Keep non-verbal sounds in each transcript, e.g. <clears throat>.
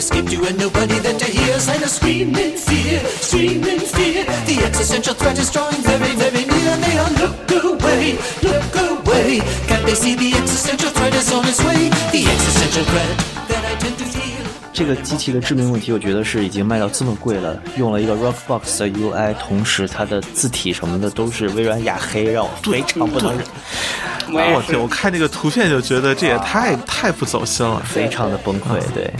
And nobody that I hear. Sign a scream in fear, scream in fear. The existential threat is drawing very, very near. They all look away, look away. Can't they see the existential threat is on its way? The existential threat that I tend to feel. 这个机器的致命问题，我觉得是已经卖到这么贵了，用了一个 Rockbox 的 UI，同时它的字体什么的都是微软雅黑，让我非常不能忍，我天！我看那个图片就觉得这也太太不走心了。非常的崩溃。对，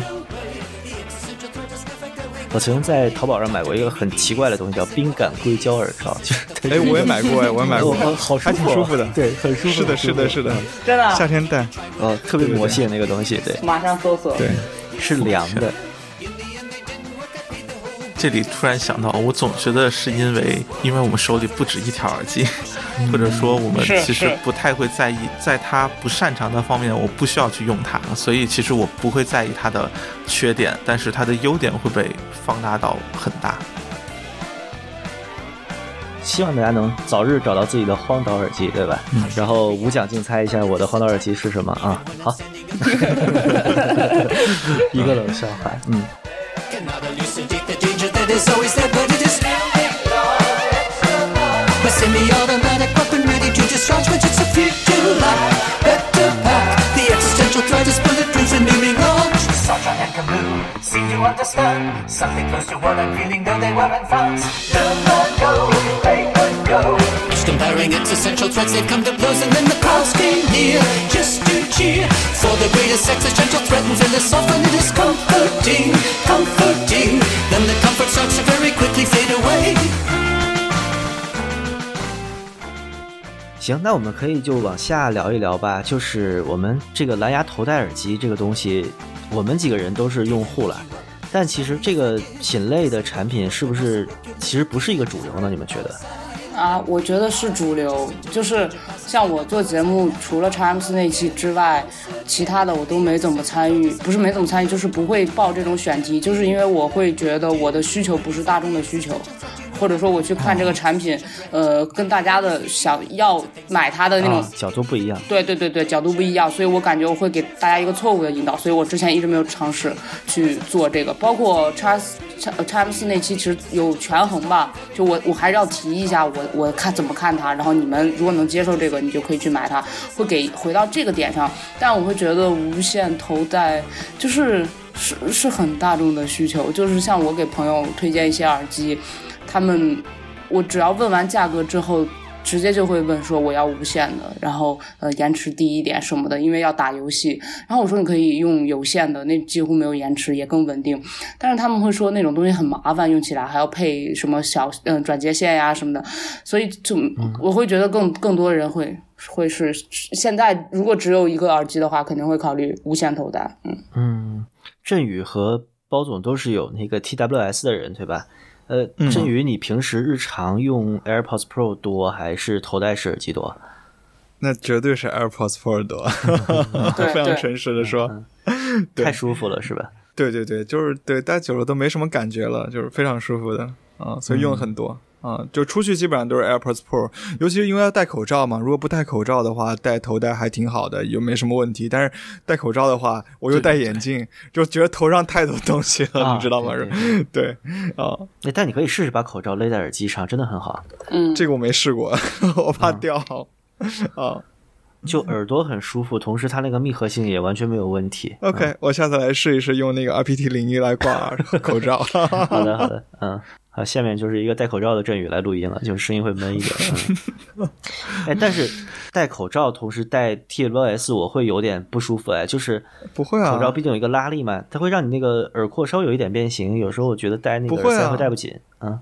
我曾经在淘宝上买过一个很奇怪的东西，叫冰感硅胶耳罩，<laughs> 哎，我也买过，哎，<laughs> 我也买过，哦好舒服还挺舒服的。对，很舒服。是的，是的，是的，真的夏天戴，呃，特别魔性那个东西，对，马上搜索。对，是凉的。这里突然想到，我总觉得是因为，因为我们手里不止一条耳机，或者说我们其实不太会在意，在它不擅长的方面，我不需要去用它，所以其实我不会在意它的缺点，但是它的优点会被放大到很大。希望大家能早日找到自己的荒岛耳机，对吧？然后无奖竞猜一下我的荒岛耳机是什么啊？好，<laughs> <laughs> 一个冷笑话，嗯。That is always there, but it is My semi-automatic weapon ready to discharge when it's a future life. Better pack. The existential threat is bulletproof and beaming launch. Sasha and Camus seem to understand something close to what I'm feeling, though they weren't fans. The man go, they would go. Comparing existential threats, they've come to blows, and then the crowds came near just to cheer for the greatest existential threat and feel us off, and it is comforting, comforting. Then the comfort starts to very quickly fade away. 行，那我们可以就往下聊一聊吧。就是我们这个蓝牙头戴耳机这个东西，我们几个人都是用户了，但其实这个品类的产品是不是其实不是一个主流呢？你们觉得？啊，我觉得是主流，就是像我做节目，除了 X M S 那期之外，其他的我都没怎么参与，不是没怎么参与，就是不会报这种选题，就是因为我会觉得我的需求不是大众的需求。或者说我去看这个产品，呃，跟大家的想要买它的那种啊，角度不一样。对对对对，角度不一样，所以我感觉我会给大家一个错误的引导，所以我之前一直没有尝试去做这个。包括 Charles Charles 那期其实有权衡吧，就我我还是要提一下我我看怎么看它，然后你们如果能接受这个，你就可以去买它，会给回到这个点上。但我会觉得无线头戴就是是是很大众的需求，就是像我给朋友推荐一些耳机，他们我只要问完价格之后。直接就会问说我要无线的，然后呃延迟低一点什么的，因为要打游戏。然后我说你可以用有线的，那几乎没有延迟，也更稳定。但是他们会说那种东西很麻烦，用起来还要配什么小嗯、转接线呀什么的，所以就我会觉得更更多人会会是现在如果只有一个耳机的话，肯定会考虑无线头戴。嗯，嗯，振宇和包总都是有那个 TWS 的人，对吧？呃，嗯。振宇，你平时日常用 AirPods Pro 多还是头戴式耳机多？那绝对是 AirPods Pro 多，<laughs> 非常诚实的说，<laughs> 太舒服了，是吧？对对对，就是对戴久了都没什么感觉了，就是非常舒服的。啊，所以用了很多。啊，就出去基本上都是 AirPods Pro，尤其是因为要戴口罩嘛。如果不戴口罩的话，戴头戴还挺好的，又没什么问题。但是戴口罩的话，我又戴眼镜，就觉得头上太多东西了，啊你知道吗？对是对啊，哎，但你可以试试把口罩勒在耳机上，真的很好。嗯，这个我没试过，<laughs> 我怕掉啊。<laughs> 就耳朵很舒服，同时它那个密合性也完全没有问题。OK，我下次来试一试用那个 RPT 零一来挂 <laughs> 口罩。好的，好的，嗯，好，下面就是一个戴口罩的振宇来录音了，就是声音会闷一点。嗯、哎，但是戴口罩同时戴 TWS 我会有点不舒服哎，就是不会啊，口罩毕竟有一个拉力嘛，它会让你那个耳廓稍微有一点变形，有时候我觉得戴那个耳塞会戴不紧，嗯，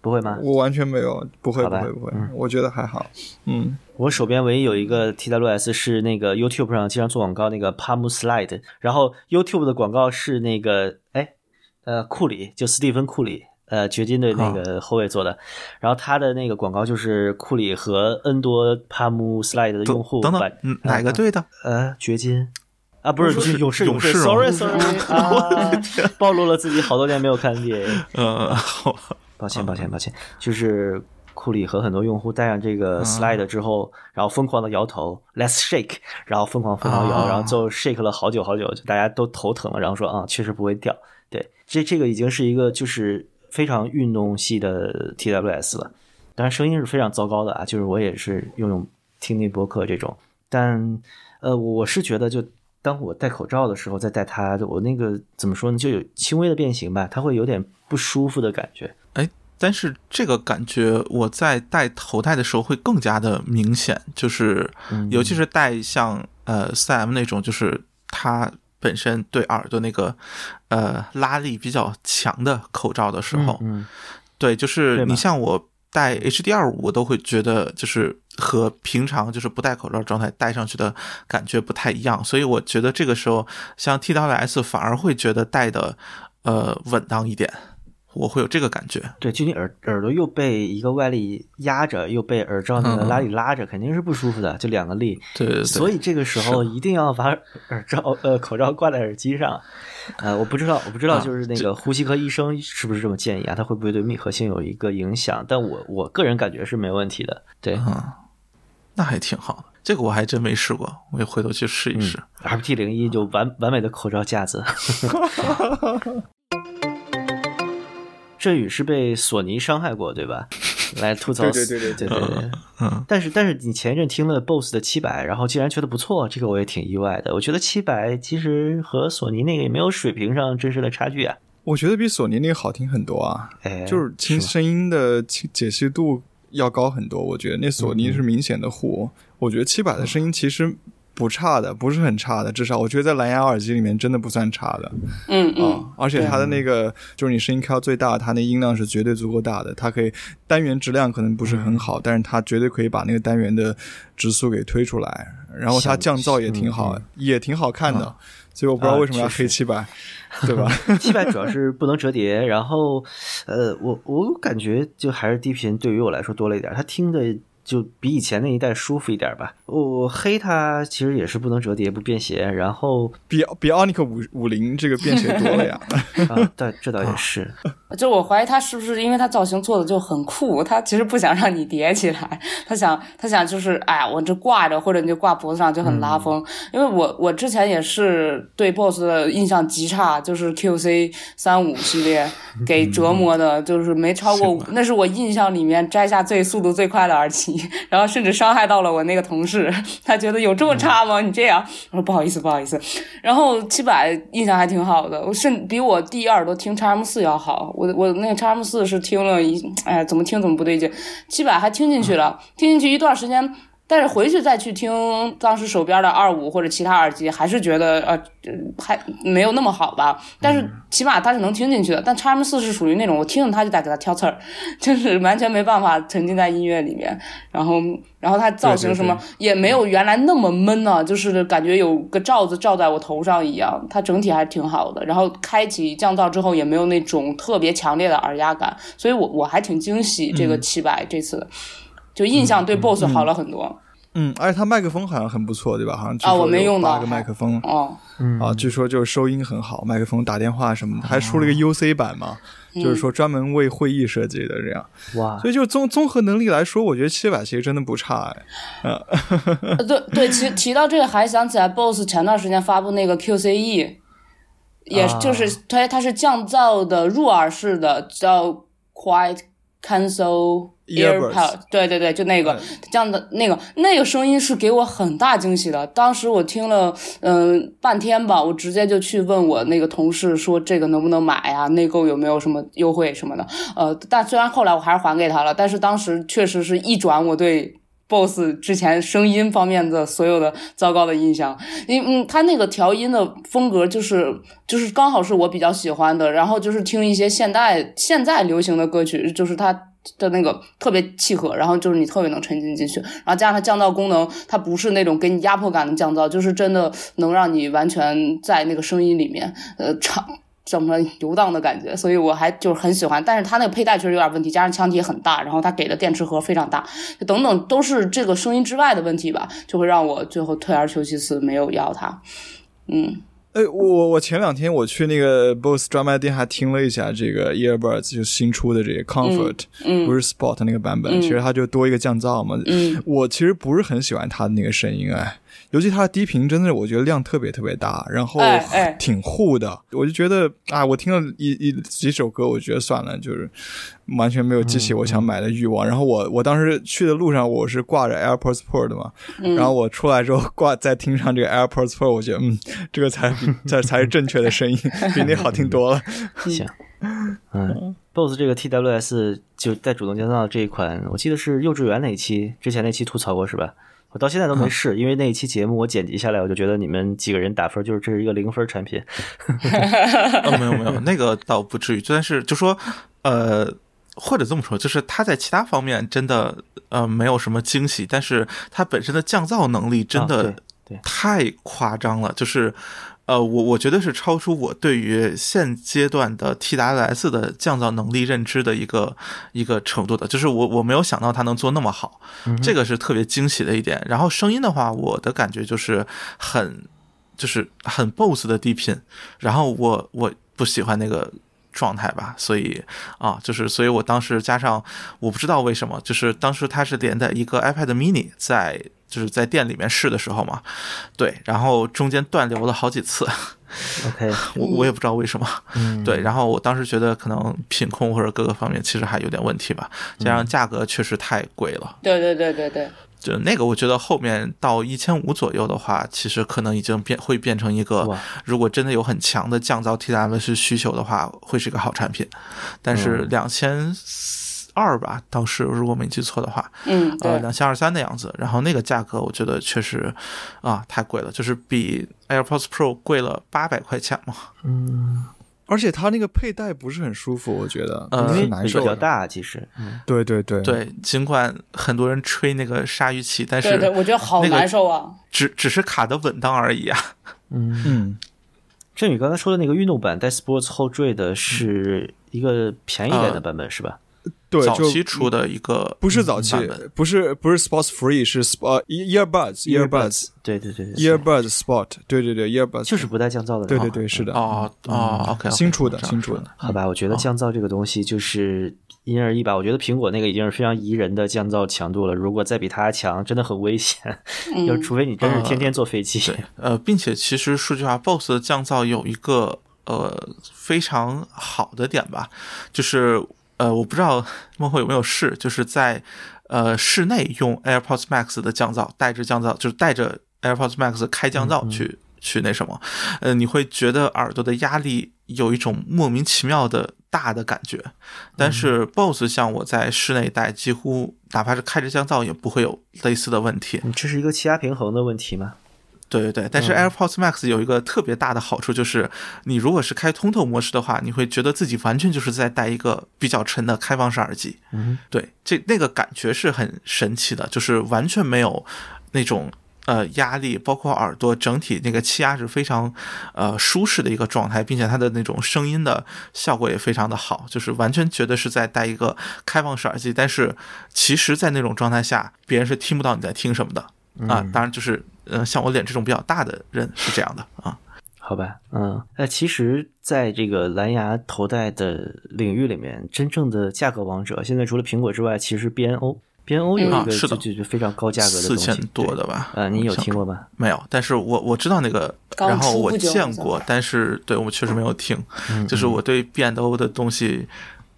不会吗？我完全没有，不会，不会，不会嗯，我觉得还好。嗯，我手边唯一有一个 TWS 是那个 YouTube 上经常做广告那个 Palm Slide，然后 YouTube 的广告是那个哎呃库里，就斯蒂芬库里，呃掘金队那个后卫做的，然后他的那个广告就是库里和 N 多 Palm Slide 的用户把等等，嗯，哪个队的？呃掘金。啊，不是，是勇士，勇士，sorry，sorry，<laughs> 啊，暴露了自己好多年没有看 NBA，呃，<laughs> 好，<laughs> 抱歉抱歉抱歉，就是库里和很多用户戴上这个 Slide 之后，然后疯狂的摇头，Let's shake，然后疯狂疯狂摇，啊。然后最后 shake 了好久好久，就大家都头疼了，然后说啊，确实不会掉。对，这这个已经是一个就是非常运动系的 TWS 了，当然声音是非常糟糕的啊，就是我也是用用听听播客这种，但呃，我是觉得就。当我戴口罩的时候，再戴它，我那个怎么说呢，就有轻微的变形吧，它会有点不舒服的感觉。哎但是这个感觉我在戴头戴的时候会更加的明显，就是尤其是戴像呃 3M 那种，就是它本身对耳朵那个呃拉力比较强的口罩的时候，嗯，对，就是你像我戴 HDR 五，我都会觉得就是和平常就是不戴口罩状态戴上去的感觉不太一样，所以我觉得这个时候像 TWS 反而会觉得戴的呃稳当一点，我会有这个感觉。对，就你耳耳朵又被一个外力压着，又被耳罩那个拉力拉着，肯定是不舒服的，就两个力。对对对，所以这个时候一定要把耳罩呃口罩挂在耳机上。呃，我不知道，我不知道，啊就是那个呼吸科医生是不是这么建议啊？他会不会对密合性有一个影响？但我我个人感觉是没问题的。对，嗯，那还挺好的，这个我还真没试过，我也回头去试一试。FT 零一就完完美的口罩架子。<laughs> 振宇是被索尼伤害过，对吧？<laughs> 来吐槽，对对对对对对。嗯，但是但是你前一阵听了 BOSS 的七百，然后竟然觉得不错，这个我也挺意外的。我觉得七百其实和索尼那个也没有水平上真实的差距啊。我觉得比索尼那个好听很多啊，哎，就是听声音的解析度要高很多。我觉得那索尼是明显的糊，我觉得七百的声音其实不差的，不是很差的，至少我觉得在蓝牙耳机里面真的不算差的。啊、嗯。嗯，而且它的那个就是你声音开到最大，它那音量是绝对足够大的，它可以单元质量可能不是很好，但是它绝对可以把那个单元的指数给推出来，然后它降噪也挺好，也挺好看的。所以我不知道为什么要黑七百，<laughs> 对吧？七百主要是不能折叠，然后，呃，我我感觉就还是低频对于我来说多了一点，它听的就比以前那一代舒服一点吧。我黑它其实也是不能折叠、不便携，然后比比奥尼克五五零这个便携多了呀。<laughs> 啊，但这倒也是，<laughs> 就我怀疑他是不是因为他造型做的就很酷，他其实不想让你叠起来，他想他想就是哎呀，我这挂着或者你就挂脖子上就很拉风。因为我我之前也是对 BOSS 的印象极差，就是 QC 三五系列给折磨的，就是没超过五，那是我印象里面摘下最速度最快的耳机，<laughs> 然后甚至伤害到了我那个同事，<laughs> 他觉得有这么差吗？你这样，我说不好意思不好意思。然后七百印象还挺好的，我甚比我第一耳朵听叉 M 四要好。我我那个叉 M 四是听了一，哎，怎么听怎么不对劲。七百还听进去了，听进去一段时间，但是回去再去听当时手边的二五或者其他耳机，还是觉得呃呃还没有那么好吧。但是起码它是能听进去的。但 x M 四是属于那种我听着它就得给它挑刺儿，就是完全没办法沉浸在音乐里面。然后然后它造型什么也没有原来那么闷呢、就是感觉有个罩子罩在我头上一样。它整体还挺好的。然后开启降噪之后也没有那种特别强烈的耳压感，所以我我还挺惊喜这个七百这次的。就印象对 BOSS 好了很多。嗯，而且它麦克风好像很不错，对吧？好像据啊我没用到。八个麦克风。哦，啊，据说就是收音很好，麦克风打电话什么的，还出了一个 UC 版嘛，就是说专门为会议设计的这样。哇，所以就综综合能力来说，我觉得七百其实真的不差哎。呃对对，提提到这个还想起来，BOSS 前段时间发布那个 QCE，也啊。就是它它是降噪的入耳式的，叫 Quiet Cancel AirPod，对对对，就那个这样的那个那个声音是给我很大惊喜的。当时我听了嗯、半天吧，我直接就去问我那个同事说这个能不能买呀、内购有没有什么优惠什么的。呃，但虽然后来我还是还给他了，但是当时确实是一转我对 BOSS 之前声音方面的所有的糟糕的印象，因嗯，他那个调音的风格就是就是刚好是我比较喜欢的，然后就是听一些现代现在流行的歌曲，就是它的那个特别契合，然后就是你特别能沉浸进去，然后加上它降噪功能，它不是那种给你压迫感的降噪，就是真的能让你完全在那个声音里面呃唱。怎么游荡的感觉，所以我还就是很喜欢，但是它那个佩戴确实有点问题，加上腔体很大，然后它给的电池盒非常大，等等都是这个声音之外的问题吧，就会让我最后退而求其次，没有要它。嗯，哎，我我前两天我去那个 BOSS 专卖店还听了一下这个 Earbuds，就新出的这个 Comfort，、嗯。不是 Sport 那个版本，嗯。其实它就多一个降噪嘛。嗯。我其实不是很喜欢它的那个声音，哎，尤其它的低频真的是我觉得量特别特别大，然后挺护的，我就觉得啊，我听了一一几首歌，我觉得算了，就是完全没有激起我想买的欲望。然后我我当时去的路上，我是挂着 AirPods Pro 的嘛，嗯然后我出来之后挂再听上这个 AirPods Pro，我觉得嗯，这个才才 <laughs> 才是正确的声音，比那好听多了。<laughs> 行，嗯，BOSS 这个 TWS 就带主动降噪这一款，我记得是幼稚园那一期，之前那期吐槽过是吧？我到现在都没试，因为那一期节目我剪辑下来，我就觉得你们几个人打分就是这是一个零分产品。哦，没有没有，那个倒不至于，但是就说，呃，或者这么说，就是它在其他方面真的呃没有什么惊喜，但是它本身的降噪能力真啊的太夸张了，就是。呃，我我觉得是超出我对于现阶段的 TWS 的降噪能力认知的一个一个程度的，就是我我没有想到它能做那么好，这个是特别惊喜的一点。然后声音的话，我的感觉就是很就是很 BOSS 的低频，然后我我不喜欢那个状态吧，所以啊，就是所以我当时加上我不知道为什么，就是当时它是连在一个 iPad mini 在就是在店里面试的时候嘛，对，然后中间断流了好几次，OK，<laughs> 我我也不知道为什么，嗯。对，然后我当时觉得可能品控或者各个方面其实还有点问题吧，加上价格确实太贵了。对对对对对，就那个，我觉得后面到一千五左右的话，其实可能已经变会变成一个，如果真的有很强的降噪 TWS 需求的话，会是一个好产品。但是两千二吧，当时如果没记错的话，嗯呃，两千二三的样子。然后那个价格，我觉得确实啊太贵了，就是比 AirPods Pro 贵了八百块钱嘛。而且它那个佩戴不是很舒服，我觉得，嗯因为难比受比。较大，其实，嗯，对对对，对，尽管很多人吹那个鲨鱼鳍，但对对，是我觉得好难受啊。只只是卡的稳当而已啊。嗯，振宇刚才说的那个运动版带 Sports 后缀的是一个便宜点的版本是吧？对，早期出的一个不是早期，不是不是 Sports Free，是 Sport Earbuds Earbuds 对对对对 Earbuds Sport，对对对 Earbuds 就是不带降噪的。对对对，是的，哦哦，OK，新出的新出的，好吧，我觉得降噪这个东西就是因人而异吧。我觉得苹果那个已经是非常宜人的降噪强度了，如果再比它强，真的很危险。<laughs> 就除非你真是天天坐飞机。对，呃，并且其实说句话，BOSS 的降噪有一个呃非常好的点吧，就是呃，我不知道孟获有没有试，就是在呃室内用 AirPods Max 的降噪，带着降噪，就是带着 AirPods Max 开降噪去、去那什么，呃，你会觉得耳朵的压力有一种莫名其妙的大的感觉，但是 BOSS 像我在室内戴，几乎哪怕是开着降噪也不会有类似的问题。你这是一个气压平衡的问题吗？对对对，但是 AirPods Max 有一个特别大的好处，就是你如果是开通透模式的话，你会觉得自己完全就是在戴一个比较沉的开放式耳机。嗯，对，这那个感觉是很神奇的，就是完全没有那种呃压力，包括耳朵整体那个气压是非常呃舒适的一个状态，并且它的那种声音的效果也非常的好，就是完全觉得是在戴一个开放式耳机，但是其实，在那种状态下，别人是听不到你在听什么的啊。当然，就是呃，像我脸这种比较大的人是这样的啊。好吧，嗯，那其实，在这个蓝牙头戴的领域里面，真正的价格王者，现在除了苹果之外，其实 BNO。BNO 有一个啊是的就就就非常高价格的四，千多的吧？呃，你有听过吗？没有，但是我我知道那个，然后我见过，但是对我确实没有听，嗯就是我对 B N O 的东西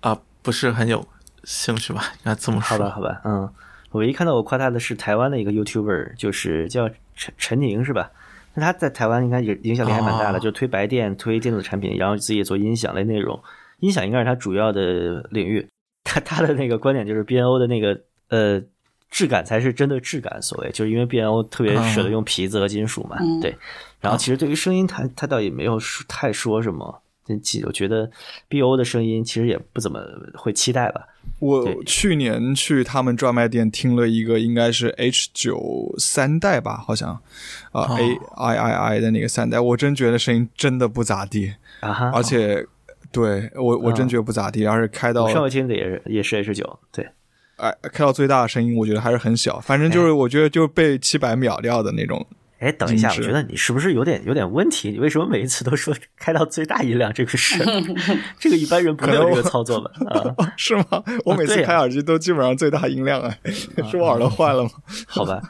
啊、不是很有兴趣吧，应该这么说。好吧，好吧，嗯，我唯一看到我夸他的是台湾的一个 YouTuber，就是叫陈陈宁是吧？那他在台湾应该也影响力还蛮大的，哦就推白电、推电子产品，然后自己也做音响类内容，音响应该是他主要的领域。他他的那个观点就是 BNO 的那个呃质感才是真的质感，所谓就是因为 BNO 特别舍得用皮子和金属嘛，嗯对。然后其实对于声音他，他倒也没有说太说什么。我觉得 BO 的声音其实也不怎么会期待吧。我去年去他们专卖店听了一个，应该是 H 九三代吧，好像啊、哦。A I I I 的那个三代，我真觉得声音真的不咋地，啊哈，而且对我我真觉得不咋地，而且开到我上回听的也是也是 H 九，对，哎开到最大的声音，我觉得还是很小，反正就是我觉得就被七百秒掉的那种哎，等一下，我觉得你是不是有点有点问题？你为什么每一次都说 <laughs> 开到最大音量这个事？<laughs> 这个一般人不会有这个操作吧？啊，<laughs> 是吗？我每次开耳机都基本上最大音量哎，是我耳朵坏了吗？好吧。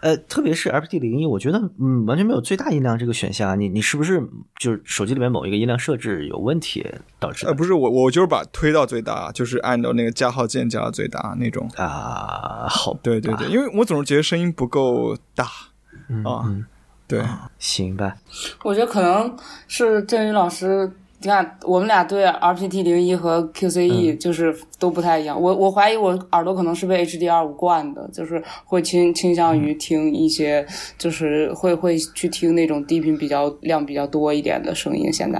呃，特别是 FT 零一，我觉得嗯，完全没有最大音量这个选项啊。你你是不是就是手机里面某一个音量设置有问题导致呃，不是我，我就是把推到最大，就是按照那个加号键加到最大那种。啊，好，对对对，因为我总是觉得声音不够大啊。对，行吧。我觉得可能是振宇老师，你看我们俩对 RPT 零一和 QCE 就是都不太一样。我我怀疑我耳朵可能是被 HDR 五惯的，就是会倾倾向于听一些，就是会会去听那种低频比较量比较多一点的声音。现在，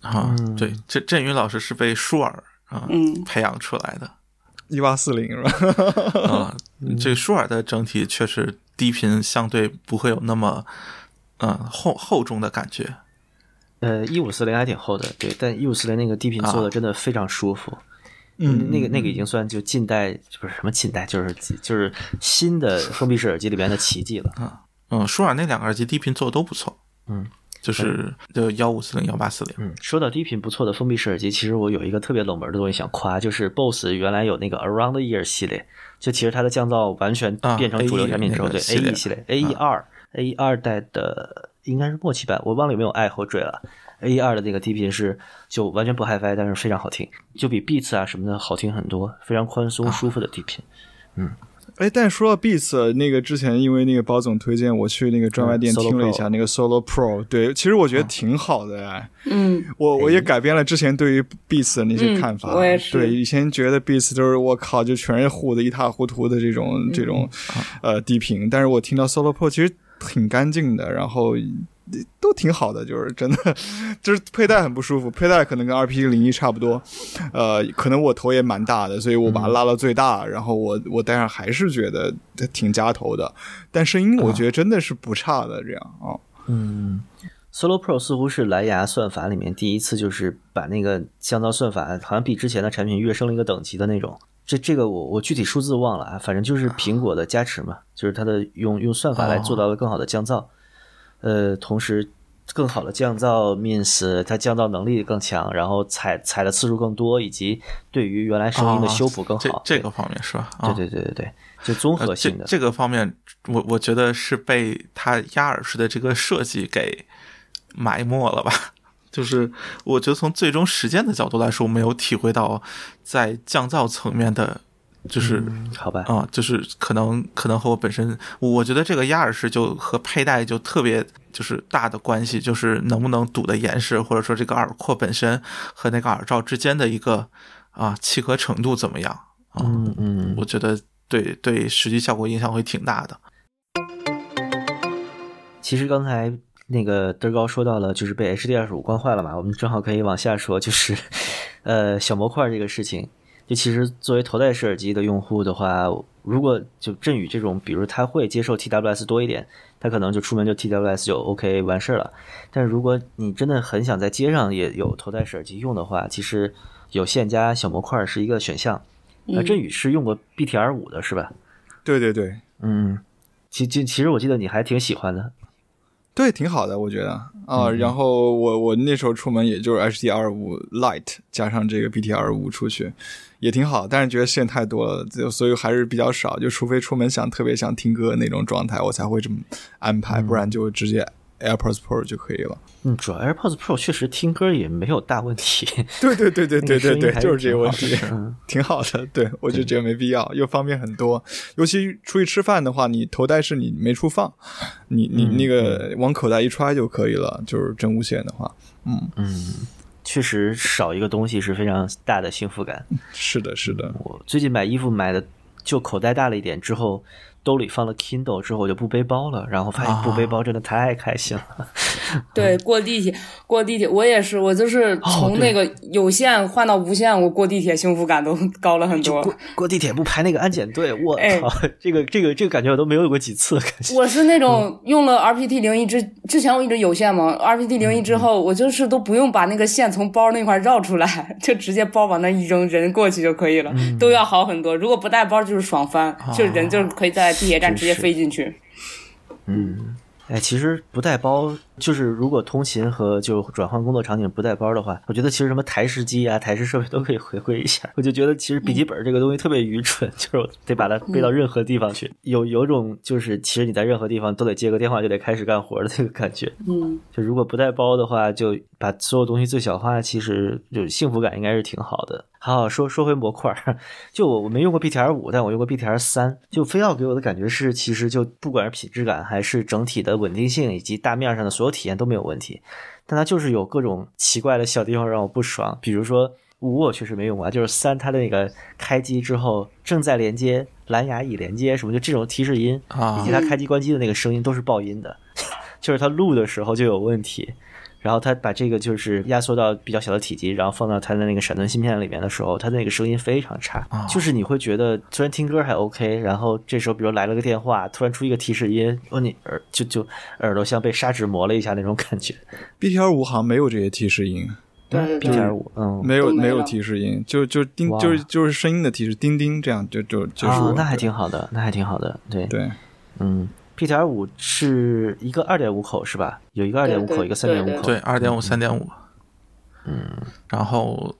啊，对，这振宇老师是被舒尔啊、嗯培养出来的一八四零是吧？啊。<laughs> 这舒尔的整体确实低频相对不会有那么嗯厚厚重的感觉。呃，一五四零还挺厚的，对，但一五四零那个低频做的真的非常舒服。嗯那个那个已经算就近代不是什么近代，就是就是新的封闭式耳机里边的奇迹了。嗯，舒尔那两个耳机低频做的都不错。嗯，就是就幺五四零幺八四零。嗯，说到低频不错的封闭式耳机，其实我有一个特别冷门的东西想夸，就是 BOSS 原来有那个 Around the Ear 系列，就其实它的降噪完全啊变成主流产品之后，对那个系列 AE 系列 AE 二 AE 二代的应该是末期版，我忘了有没有爱后缀了。A 二的那个低频是就完全不 HiFi，但是非常好听，就比 Beats 啊什么的好听很多，非常宽松舒服的低频。哎，但说到 Beats 那个之前，因为那个包总推荐我去那个专卖店听了一下那个 Solo Pro，对，其实我觉得挺好的哎。嗯，我我也改变了之前对于 Beats 的那些看法。嗯我也是对，以前觉得 Beats 都是我靠，就全是糊的一塌糊涂的这种这种呃低频，但是我听到 Solo Pro 其实挺干净的，然后。都挺好的，就是真的，就是佩戴很不舒服，佩戴可能跟 RP 零一差不多，呃，可能我头也蛮大的，所以我把它拉到最大，然后我我戴上还是觉得挺夹头的，但声音我觉得真的是不差的，这样啊、嗯，Solo Pro 似乎是蓝牙算法里面第一次就是把那个降噪算法好像比之前的产品跃升了一个等级的那种。这这个我我具体数字忘了啊，反正就是苹果的加持嘛，就是它的用用算法来做到了更好的降噪。呃，同时更好的降噪 means 它降噪能力更强，然后采采的次数更多，以及对于原来声音的修补更好。这这个方面是吧？啊、对对对对对，就综合呃性的。这这个方面，我我觉得是被它压耳式的这个设计给埋没了吧。<laughs> 就是我觉得从最终实践的角度来说，我没有体会到在降噪层面的，就是好吧，啊、就是可能可能和我本身，我觉得这个压耳式就和佩戴就特别就是大的关系，就是能不能堵得严实，或者说这个耳廓本身和那个耳罩之间的一个啊契合程度怎么样啊？嗯嗯，我觉得对对实际效果影响会挺大的。其实刚才那个德高说到了，就是被 HD 二十五惯坏了嘛，我们正好可以往下说，就是 <laughs> 呃小模块这个事情。就其实作为头戴式耳机的用户的话，如果就振宇这种，比如他会接受 TWS 多一点，他可能就出门就 TWS 就 OK 完事儿了。但是如果你真的很想在街上也有头戴式耳机用的话，其实有线加小模块是一个选项。那振宇是用过 BTR 五的是吧？对对对嗯，其其其实我记得你还挺喜欢的。对，挺好的，我觉得啊。然后我我那时候出门也就是 HDR 五 Light 加上这个 BTR 五出去，也挺好。但是觉得线太多了，就所以还是比较少。就除非出门想特别想听歌那种状态，我才会这么安排，不然就直接 AirPods Pro 就可以了。嗯，主要 AirPods Pro 确实听歌也没有大问题。对对对对对对对，<laughs> 就是这个问题 <laughs> 挺好的。对我就觉得没必要，又方便很多。尤其出去吃饭的话，你头戴式你没处放，你你那个往口袋一揣就可以了。就是真无线的话，确实少一个东西是非常大的幸福感。是的，是的。我最近买衣服买的就口袋大了一点，之后兜里放了 Kindle 之后我就不背包了，然后发现不背包真的太开心了。<laughs> 对，过地铁，过地铁，我也是，我就是从那个有线换到无线，我过地铁幸福感都高了很多。过过地铁不排那个安检队，我哎操，这个这个这个感觉我都没有过几次感觉。我是那种用了 RPT 零一之之前我一直有线嘛，RPT 零一之后，我就是都不用把那个线从包那块绕出来，<laughs> 就直接包往那一扔，人过去就可以了，都要好很多。如果不带包就是爽翻，就人就是可以在地铁站直接飞进去。哎，其实不带包，就是如果通勤和就转换工作场景不带包的话，我觉得其实什么台式机啊、台式设备都可以回归一下。我就觉得其实笔记本这个东西特别愚蠢，<laughs> 就是得把它背到任何地方去。有有种就是其实你在任何地方都得接个电话就得开始干活的那个感觉。嗯，就如果不带包的话，就把所有东西最小化，其实就幸福感应该是挺好的。好好说说回模块儿，<laughs> 就我我没用过 BTR 五，但我用过 BTR 三。就非要给我的感觉是，其实就不管是品质感还是整体的稳定性以及大面上的所有体验都没有问题，但它就是有各种奇怪的小地方让我不爽。比如说五我确实没用过，就是三它的那个开机之后正在连接、蓝牙已连接什么，就这种提示音啊以及它开机关机的那个声音都是爆音的，<laughs> 就是它录的时候就有问题。然后他把这个就是压缩到比较小的体积，然后放到他的那个闪存芯片里面的时候，他的那个声音非常差，就是你会觉得虽然听歌还 OK，然后这时候比如来了个电话，突然出一个提示音，哦你耳就就耳朵像被砂纸磨了一下那种感觉。BTR 五好像没有这些提示音，对对 B 对，点五，嗯，没有没有提示音，就就叮哇就是就是声音的提示，叮叮这样就就就是那还挺好的，那还挺好的，对，对。嗯，P 点五是一个二点五口是吧？有一个二点五口，一个三点五口，对，二点五、三点五，嗯，然后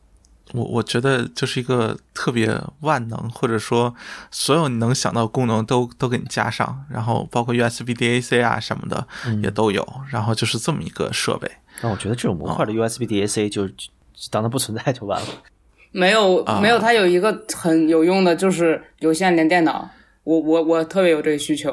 我我觉得就是一个特别万能，或者说所有你能想到的功能都都给你加上，然后包括 USB DAC 啊什么的也都有，然后就是这么一个设备。那我觉得这种模块的 USB DAC 就就当它不存在就完了。没有啊没有，它有一个很有用的，就是有线连电脑。我我我特别有这个需求，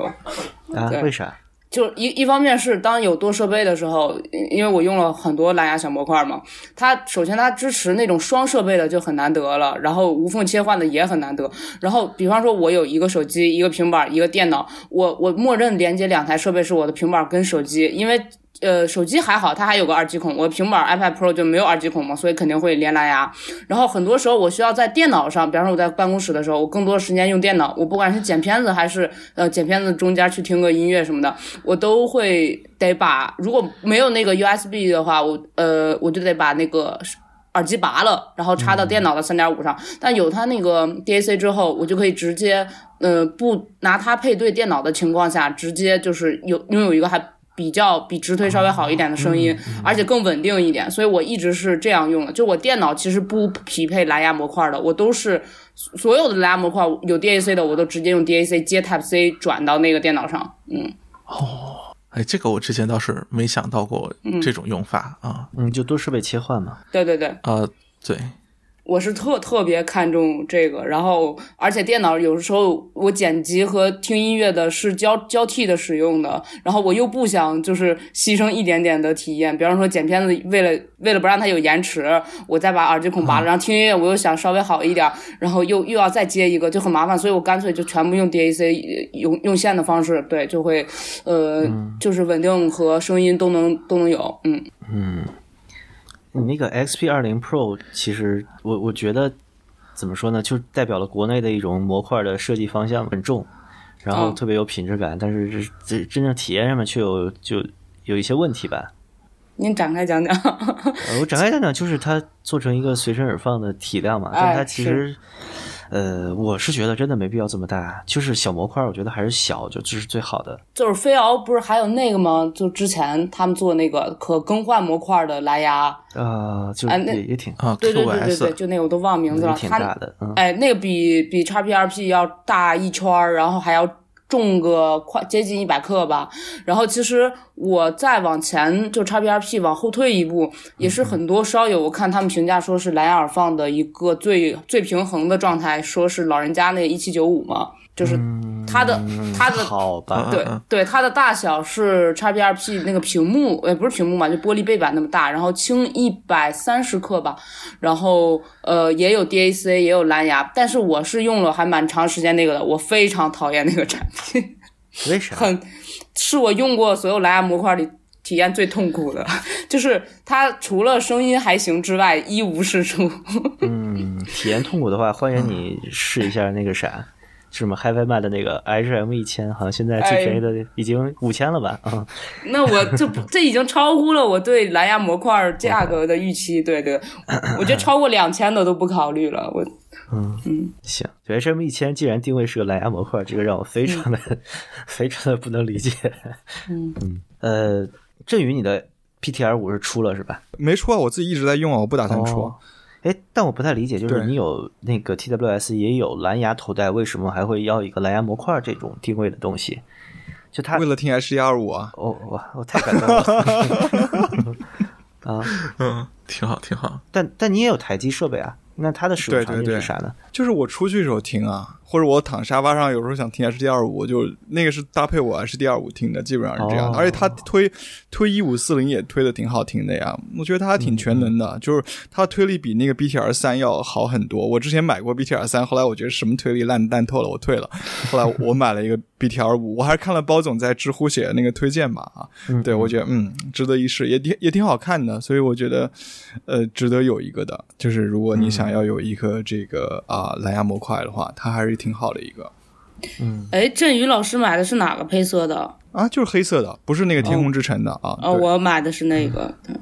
啊？对为啥？就一一方面是当有多设备的时候，因因为我用了很多蓝牙小模块嘛，它首先它支持那种双设备的就很难得了，然后无缝切换的也很难得。然后比方说，我有一个手机、一个平板、一个电脑，我我默认连接两台设备是我的平板跟手机，因为。呃，手机还好，它还有个二极孔。我平板 iPad Pro 就没有二极孔嘛，所以肯定会连蓝牙。然后很多时候我需要在电脑上，比方说我在办公室的时候，我更多时间用电脑。我不管是剪片子还是呃剪片子中间去听个音乐什么的，我都会得把如果没有那个 USB 的话，我呃我就得把那个。耳机拔了，然后插到电脑的三点五上。但有它那个 DAC 之后，我就可以直接，呃，不拿它配对电脑的情况下，直接就是有拥有一个还比较比直推稍微好一点的声音，而且更稳定一点。所以我一直是这样用的。就我电脑其实不匹配蓝牙模块的，我都是所有的蓝牙模块有 DAC 的，我都直接用 DAC 接 Type C 转到那个电脑上。嗯，哦哎，这个我之前倒是没想到过这种用法啊。嗯，就多设备切换嘛。对对对。啊，对，我是特特别看重这个，然后而且电脑有时候我剪辑和听音乐的是交交替的使用的，然后我又不想就是牺牲一点点的体验，比方说剪片子为了为了不让它有延迟，我再把耳机孔拔了，然后听音乐我又想稍微好一点，然后又又要再接一个就很麻烦，所以我干脆就全部用 DAC 呃用用线的方式，对，就会呃、就是稳定和声音都能都能有，嗯。嗯。你那个 XP 二零 Pro，其实我我觉得怎么说呢，就代表了国内的一种模块的设计方向很重，然后嗯特别有品质感，但是这这真正体验上面却有就有一些问题吧。您展开讲讲。呃，我展开讲讲，就是它做成一个随身耳放的体量嘛，但哎它其实，呃，我是觉得真的没必要这么大，就是小模块，我觉得还是小就这是最好的。就是飞鳌不是还有那个吗？就之前他们做那个可更换模块的蓝牙，呃，就哎那也也挺啊对对对对对，就那个我都忘名字了。它大的，嗯，哎，那个比比叉 P R P 要大一圈，然后还要重个快接近一百克吧。然后其实我再往前就 XPRP 往后退一步，也是很多烧友我看他们评价说是蓝牙耳放的一个最最平衡的状态，说是老人家那一七九五嘛，就是它的、它的好吧，对对，它的大小是 x P R P 那个屏幕，呃，不是屏幕嘛，就玻璃背板那么大，然后轻一百三十克吧，然后呃也有 DAC 也有蓝牙，但是我是用了还蛮长时间那个的，我非常讨厌那个产品，为啥？<laughs> 很是我用过所有蓝牙模块里。体验最痛苦的，就是它除了声音还行之外，一无是处。<laughs> 嗯，体验痛苦的话，欢迎你试一下那个啥，是什么 HiFi 麦的那个 HM 一千，好像现在最便宜的已经五千了吧？啊、那我这这已经超乎了我对蓝牙模块价格的预期，对对，我觉得超过两千的都不考虑了。我嗯嗯，行，就 HM 一千既然定位是个蓝牙模块，这个让我非常的、<laughs> 非常的不能理解。嗯嗯，呃，振宇，你的 PTR 五是出了是吧？没出啊，我自己一直在用啊，我不打算出。哦哎，但我不太理解，就是你有那个 TWS 也有蓝牙头戴，为什么还会要一个蓝牙模块这种定位的东西？就他为了听 H 一二五啊，哦，我我太感动了 <laughs> 啊！嗯，挺好，挺好。但但你也有台机设备啊？那它的使用场景对对对是啥呢？就是我出去的时候听啊，或者我躺沙发上有时候想听 H D 二五，就那个是搭配我 H D 二五听的，基本上是这样。哦而且他推推一五四零也推的挺好听的呀，我觉得他还挺全能的，就是他推力比那个 B T R 三要好很多。我之前买过 B T R 三，后来我觉得什么推力烂烂透了，我退了。<laughs> 后来我买了一个 B T R 五，我还是看了包总在知乎写的那个推荐嘛啊，对我觉得嗯值得一试，也挺也挺好看的，所以我觉得呃值得有一个的，就是如果你想要有一个这个啊、蓝牙模块的话，它还是挺好的一个嗯哎，振宇老师买的是哪个配色的？啊，就是黑色的，不是那个天空之城的啊。哦，我买的是那个，对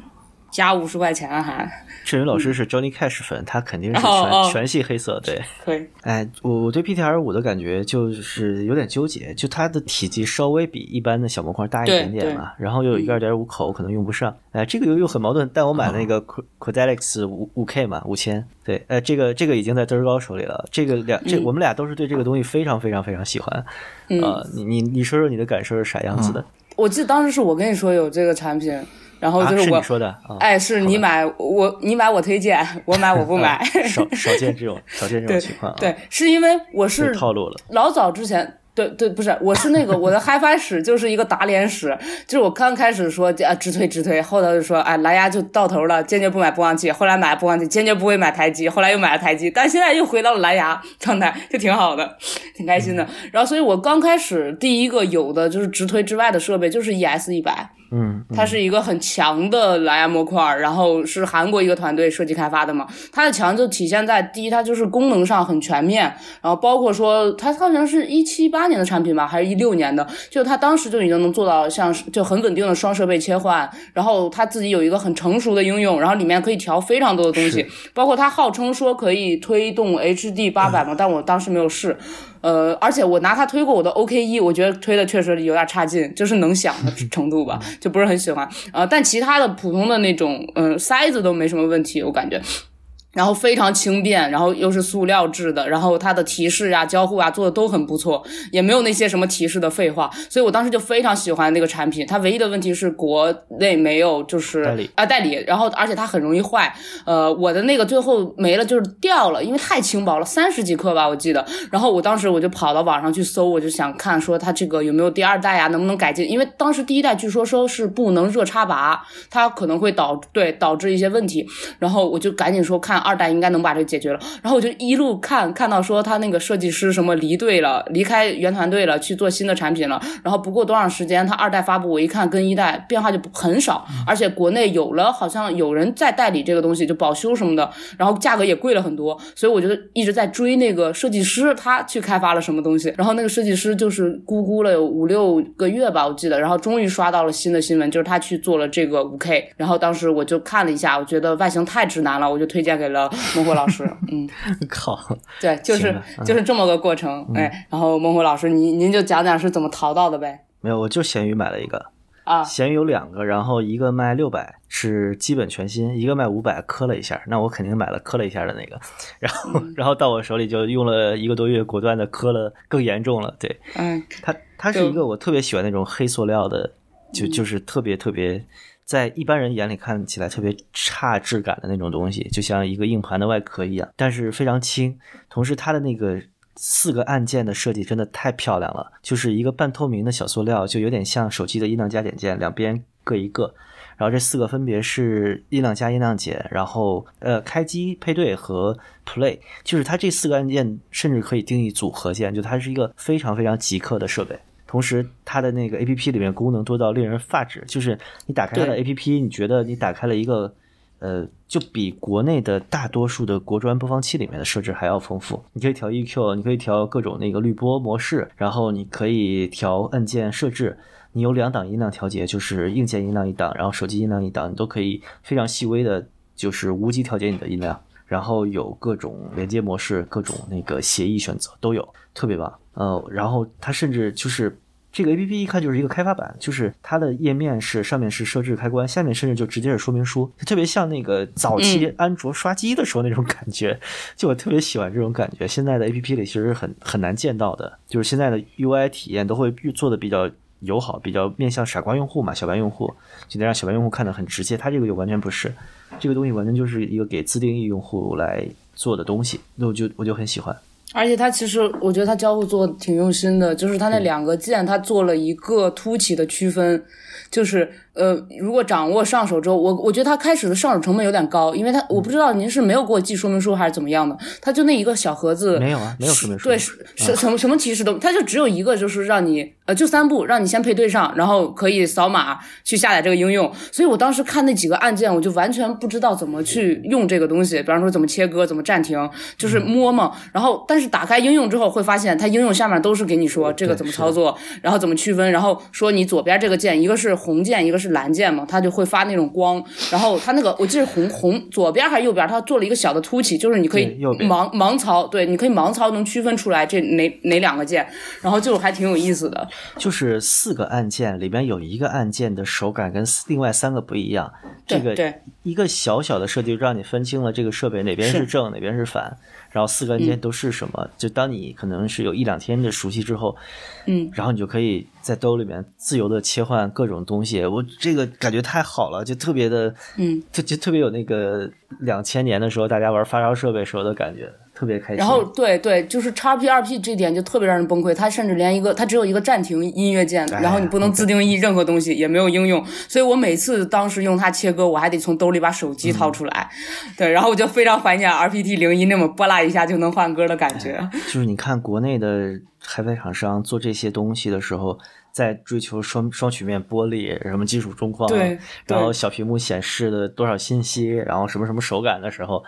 加五十块钱还振宇老师是 Johnny Cash 粉，他肯定是全、哦哦全系黑色，对。<laughs> 可以。哎，我我对 PTR 五的感觉就是有点纠结，就它的体积稍微比一般的小模块大一点点嘛，然后又有一个二点五口，可能用不上。哎，这个又又很矛盾。但我买那个 Qu- Quadelix 五五 K 嘛，五千，对，呃，这个这个已经在嘚儿高手里了。这个两这、嗯我们俩都是对这个东西非常非常非常喜欢。嗯呃，你你你说说你的感受是啥样子的？我记得当时是我跟你说有这个产品，然后啊，就是我，你说的啊？哎，是你买我，你买我推荐，我买我不买。啊少 <laughs> 少见这种少见这种情况啊，对，是因为我是是套路了。老早之前，对对，不是，我是那个我的 HiFi 史就是一个打脸史，就是我刚开始说啊直推直推，后头就说哎蓝牙就到头了，坚决不买播放器，后来买了播放器，坚决不会买台机，后来又买了台机，但现在又回到了蓝牙状态，就挺好的，挺开心的。然后，所以我刚开始第一个有的就是直推之外的设备就是 ES 一百，嗯，它是一个很强的蓝牙模块，然后是韩国一个团队设计开发的嘛。它的强就体现在第一，它就是功能上很全面，然后包括说它好像是一七八年的产品吧，还是一六年的，就它当时就已经能做到像是就很稳定的双设备切换，然后它自己有一个很成熟的应用，然后里面可以调非常多的东西，包括它号称说可以推动 HD 八百嘛，但我当时没有试。呃，而且我拿它推过我的 OKE，，我觉得推的确实有点差劲，就是能响的 <laughs> 程度吧，就不是很喜欢。呃，但其他的普通的那种，嗯、塞子都没什么问题，我感觉。然后非常轻便，然后又是塑料制的，然后它的提示啊、交互啊做的都很不错，也没有那些什么提示的废话，所以我当时就非常喜欢那个产品。它唯一的问题是国内没有就是代理啊代理，然后而且它很容易坏。呃，我的那个最后没了，就是掉了，因为太轻薄了，三十几克吧，我记得。然后我当时我就跑到网上去搜，我就想看说它这个有没有第二代啊，能不能改进？因为当时第一代据说说是不能热插拔，它可能会导对导致一些问题。然后我就赶紧说看二代应该能把这个解决了。然后我就一路看看到说他那个设计师什么离队了，离开原团队了，去做新的产品了。然后不过多长时间，他二代发布，我一看跟一代变化就很少，而且国内有了好像有人在代理这个东西，就保修什么的，然后价格也贵了很多。所以我就一直在追那个设计师，他去开发了什么东西。然后那个设计师就是咕咕了有五六个月吧，我记得，然后终于刷到了新的新闻，就是他去做了这个五 K。然后当时我就看了一下，我觉得外形太直男了，我就推荐给了孟获老师。嗯，<laughs> 靠，对，就是就是这么个过程。哎，然后孟获老师，您您就讲讲是怎么淘到的呗？没有，我就闲鱼买了一个，啊，闲鱼有两个，然后一个卖六百是基本全新，一个卖五百磕了一下，那我肯定买了磕了一下的那个，<laughs> 然后然后到我手里就用了一个多月，果断的磕了更严重了，对嗯它它是一个我特别喜欢那种黑塑料的，就就是特别特别。在一般人眼里看起来特别差质感的那种东西，就像一个硬盘的外壳一样，但是非常轻。同时，它的那个四个按键的设计真的太漂亮了，就是一个半透明的小塑料，就有点像手机的音量加减键，两边各一个。然后这四个分别是音量加音量减，然后呃开机配对和 play，就是它这四个按键甚至可以定义组合键，就它是一个非常非常极客的设备。同时，它的那个 A P P 里面功能多到令人发指，就是你打开它的 A P P，你觉得你打开了一个，呃，就比国内的大多数的国专播放器里面的设置还要丰富。你可以调 E Q，你可以调各种那个滤波模式，然后你可以调按键设置。你有两档音量调节，就是硬件音量一档，然后手机音量一档，你都可以非常细微的，就是无极调节你的音量。然后有各种连接模式，各种那个协议选择都有，特别棒。呃，然后它甚至就是这个 A P P 一看就是一个开发版，就是它的页面是上面是设置开关，下面甚至就直接是说明书，特别像那个早期安卓刷机的时候那种感觉。就我特别喜欢这种感觉，现在的 A P P 里其实很很难见到的，就是现在的 U I 体验都会做的比较友好，比较面向傻瓜用户嘛，小白用户，就得让小白用户看得很直接。它这个就完全不是，这个东西完全就是一个给自定义用户来做的东西，那我就我就很喜欢。而且它其实，我觉得它交互做挺用心的，就是它那两个键，它做了一个凸起的区分，就是呃，如果掌握上手之后，我我觉得它开始的上手成本有点高，因为它我不知道您是没有给我寄说明书还是怎么样的，它就那一个小盒子，没有啊，没有说明书，对，是是什么什么提示都，它就只有一个，就是让你呃，就三步，让你先配对上，然后可以扫码去下载这个应用。所以我当时看那几个按键，我就完全不知道怎么去用这个东西，比方说怎么切割、怎么暂停，就是摸嘛。然后但是打开应用之后，会发现它应用下面都是给你说这个怎么操作，然后怎么区分，然后说你左边这个键一个是红键，一个是蓝键嘛，它就会发那种光。然后它那个我记得红红左边还是右边，它做了一个小的凸起，就是你可以盲盲操，对，你可以盲操能区分出来这哪哪两个键，然后就还挺有意思的。就是四个按键里边有一个按键的手感跟另外三个不一样，这个一个小小的设计就让你分清了这个设备哪边是是。正哪边是反，然后四个按键都是什么。就当你可能是有一两天的熟悉之后，嗯，然后你就可以在兜里面自由的切换各种东西。我这个感觉太好了，就特别的，嗯，就就特别有那个两千年的时候大家玩发烧设备时候的感觉，特别开心。然后对对，就是叉 P 二 P 这点就特别让人崩溃，它甚至连一个它只有一个暂停音乐键，哎然后你不能自定义任何东西，也没有应用，所以我每次当时用它切割，我还得从兜里把手机掏出来，对，然后我就非常怀念 R P T 零一那么拨拉一下就能换歌的感觉。就是你看国内的海外厂商做这些东西的时候，在追求双双曲面玻璃、什么金属中框，对对然后小屏幕显示的多少信息，然后什么什么手感的时候，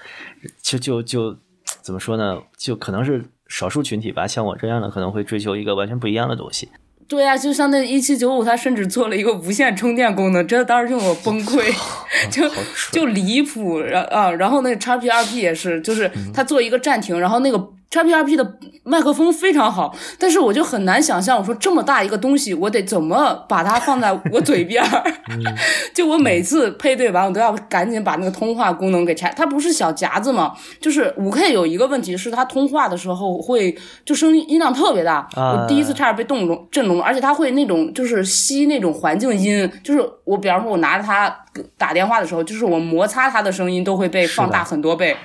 就就就怎么说呢？就可能是少数群体吧，像我这样的可能会追求一个完全不一样的东西。对呀、就像那一七九五，它甚至做了一个无线充电功能，真的当时让我崩溃，<laughs> 就就离谱。然啊，然后那个叉 P 二 P 也是，就是它做一个暂停，然后那个 x P 二 P 的麦克风非常好，但是我就很难想象，我说这么大一个东西，我得怎么把它放在我嘴边儿？<laughs> 就我每次配对完，我都要赶紧把那个通话功能给拆。它不是小夹子嘛？就是五 K 有一个问题是，它通话的时候会就声音音量特别大，啊我第一次差点被动聋震聋了，而且它会那种就是吸那种环境音，就是我比方说我拿着它打电话的时候，就是我摩擦它的声音都会被放大很多倍，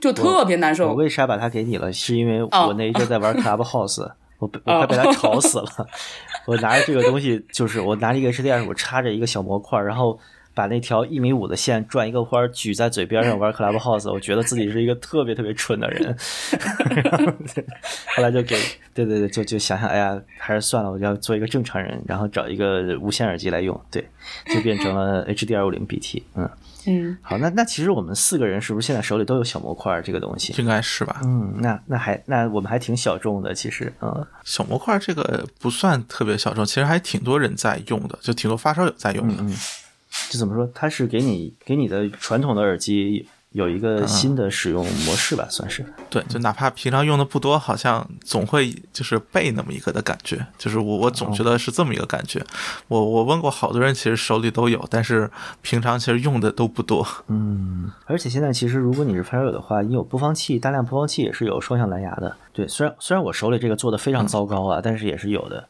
就特别难受我受。为啥把它给你了？是因为哦我那一阵在玩 Clubhouse，<laughs> 我被我快被它吵死了。<laughs> 我拿着这个东西，就是我拿着一个 HDR，我插着一个小模块，然后把那条一米五的线转一个弯，举在嘴边上玩 Clubhouse。我觉得自己是一个特别特别蠢的人。<laughs> 后来就给对对对，就就想想，哎呀，还是算了，我就要做一个正常人，然后找一个无线耳机来用，对，就变成了 HDR 五零 BT，。嗯，嗯，好，那那其实我们四个人是不是现在手里都有小模块儿这个东西？应该是吧？嗯，那那还那我们还挺小众的，其实，嗯，小模块这个不算特别小众，其实还挺多人在用的，就挺多发烧友在用的。嗯就怎么说，它是给你给你的传统的耳机有一个新的使用模式吧，算是。对，就哪怕平常用的不多，好像总会就是背那么一个的感觉，就是我我总觉得是这么一个感觉。我我问过好多人，其实手里都有，但是平常其实用的都不多。嗯，而且现在其实如果你是发烧友的话，你有播放器，大量播放器也是有双向蓝牙的。对，虽然虽然我手里这个做的非常糟糕啊，但是也是有的。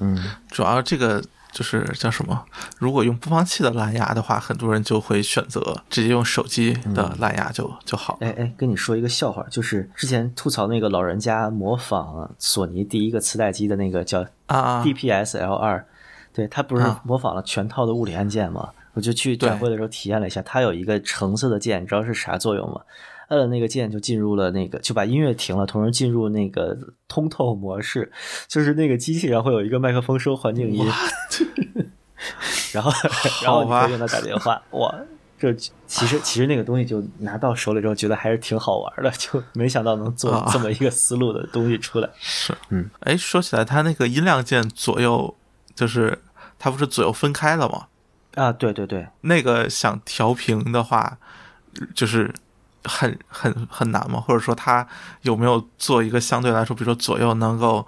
嗯主要这个就是叫什么？如果用播放器的蓝牙的话，很多人就会选择直接用手机的蓝牙就、就好了。哎哎，跟你说一个笑话，就是之前吐槽那个老人家模仿索尼第一个磁带机的那个叫啊 DPS L 二，对他不是啊模仿了全套的物理按键吗？我就去展会的时候体验了一下，它有一个橙色的键，你知道是啥作用吗？摁了那个键就进入了那个，就把音乐停了，同时进入那个通透模式，就是那个机器上会有一个麦克风收环境音，<laughs> 然后然后你可以用它打电话，哇！这其实其实那个东西就拿到手里之后，觉得还是挺好玩的，就没想到能做啊这么一个思路的东西出来。<laughs> 是，嗯，哎，说起来，它那个音量键左右就是它不是左右分开了吗？啊，对对对，那个想调频的话，就是很很很难吗？或者说它有没有做一个相对来说，比如说左右能够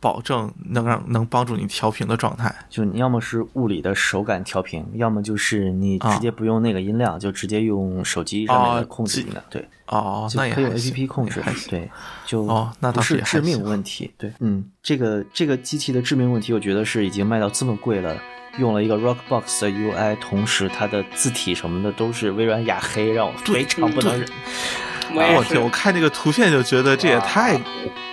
保证能让能帮助你调频的状态？就你要么是物理的手感调频，要么就是你直接不用那个音量，就直接用手机上面的控制音量。对，哦，那也可以用 A P P 控制对，就哦那倒不是致命问题。对，嗯，这个这个机器的致命问题，我觉得是已经卖到这么贵了。用了一个 Rockbox 的 UI，同时它的字体什么的都是微软雅黑，让我非常不能忍。我天！我看那个图片就觉得这也太，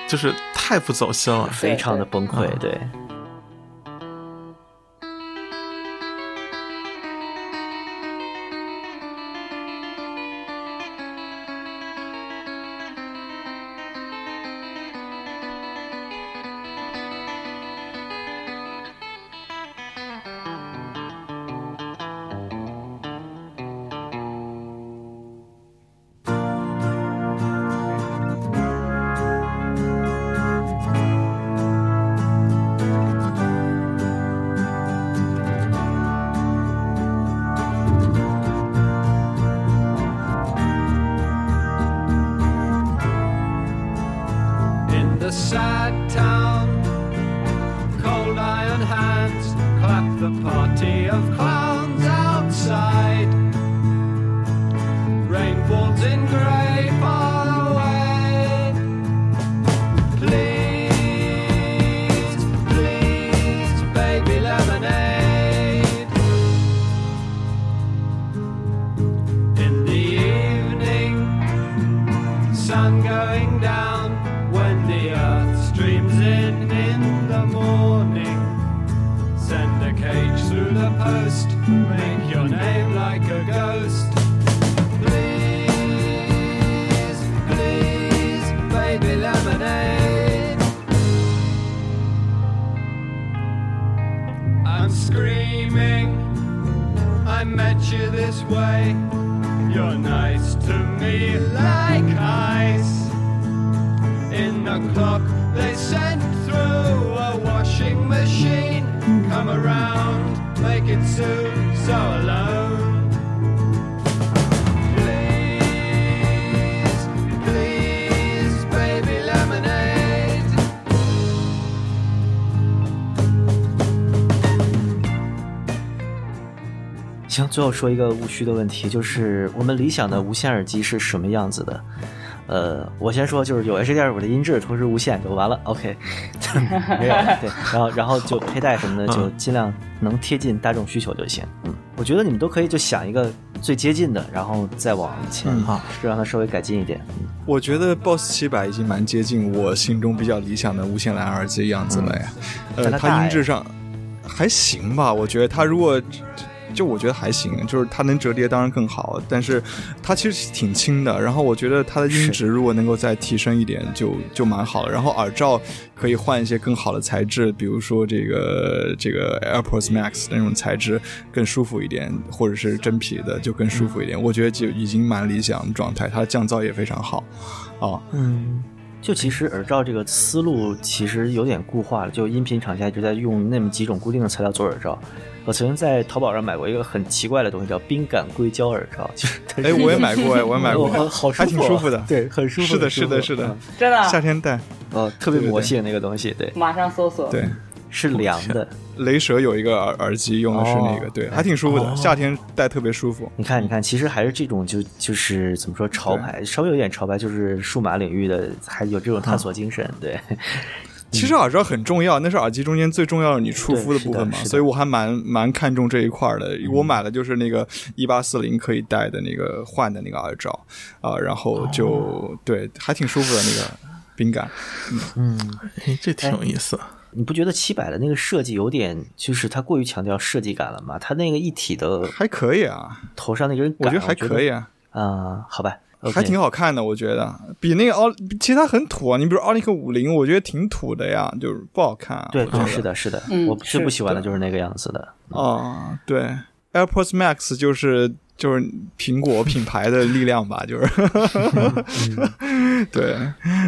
就是太不走心了。非常的崩溃。对，行，最后说一个务虚的问题，就是我们理想的无线耳机是什么样子的？呃，我先说，就是有 HDR 五的音质，同时无线就完了。<laughs> OK，没有对，然后然后就佩戴什么的，就尽量能贴近大众需求就行。嗯，我觉得你们都可以就想一个最接近的，然后再往前哈是让它稍微改进一点。嗯我觉得 BOSS 七百已经蛮接近我心中比较理想的无线蓝牙耳机的样子了呀。呃，它音质上还行吧，我觉得它如果就我觉得还行，就是它能折叠当然更好，但是它其实挺轻的。然后我觉得它的音质如果能够再提升一点就，就蛮好的。然后耳罩可以换一些更好的材质，比如说这个这个 AirPods Max 那种材质更舒服一点，或者是真皮的就更舒服一点。我觉得就已经蛮理想的状态，它的降噪也非常好啊。嗯，就其实耳罩这个思路其实有点固化了，就音频厂家一直在用那么几种固定的材料做耳罩。我曾经在淘宝上买过一个很奇怪的东西，叫冰感硅胶耳罩，哎，我也买过，<laughs> 哎，我也买过，哦好舒服，还挺舒服的。对，很舒服。是的，是的，是的嗯，真的夏天戴。哦，特别魔性那个东西，对，马上搜索。对，是凉的。雷蛇有一个耳耳机用的是那个，哦对，还挺舒服的，哦夏天戴特别舒服。你看，你看，其实还是这种就就是怎么说潮牌，稍微有点潮牌，就是数码领域的，还有这种探索精神，对。其实耳罩很重要，那是耳机中间最重要的你触肤的部分嘛所以我还蛮蛮看重这一块儿的。我买的就是那个一八四零可以戴的那个换的那个耳罩啊，然后就对，还挺舒服的那个冰感。嗯，这挺有意思。你不觉得七百的那个设计有点，就是它过于强调设计感了吗？它那个一体的还可以啊，头上那根杆，我觉得还可以啊，啊、好吧，还挺好看的，我觉得比那个奥，其实它很土啊。你比如奥利克五零，我觉得挺土的呀，就是不好看啊。对是的，是的，嗯我最不喜欢的就是那个样子的。嗯，对，AirPods Max 就是就是苹果品牌的力量吧，<laughs> 就是 <laughs> 对，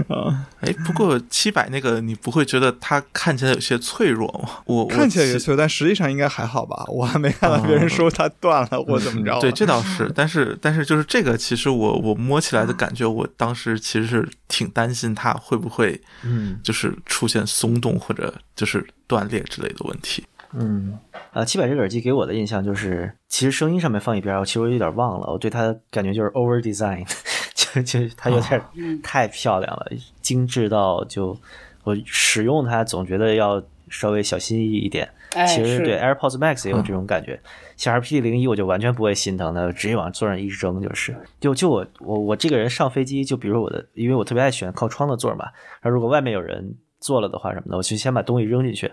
啊，哎，不过七百那个你不会觉得它看起来有些脆弱吗？我我看起来也其脆，但实际上应该还好吧？<laughs> 我还没看到别人说它断了或怎么着。对，这倒是，但是但是就是这个，其实我我摸起来的感觉，我当时其实是挺担心它会不会，嗯就是出现松动或者就是断裂之类的问题。嗯，呃，七百这个耳机给我的印象就是，其实声音上面放一边，我其实我有点忘了，我对它的感觉就是 over design，<laughs> 就就它有点太漂亮了，精致到就我使用它总觉得要稍微小心翼翼一点。哎其实对 AirPods Max 也有这种感觉，像 RPD 零一我就完全不会心疼的，直接往座上一扔就是。就就我我我这个人上飞机，就比如我的，因为我特别爱选靠窗的座嘛，然后如果外面有人坐了的话什么的，我就先把东西扔进去。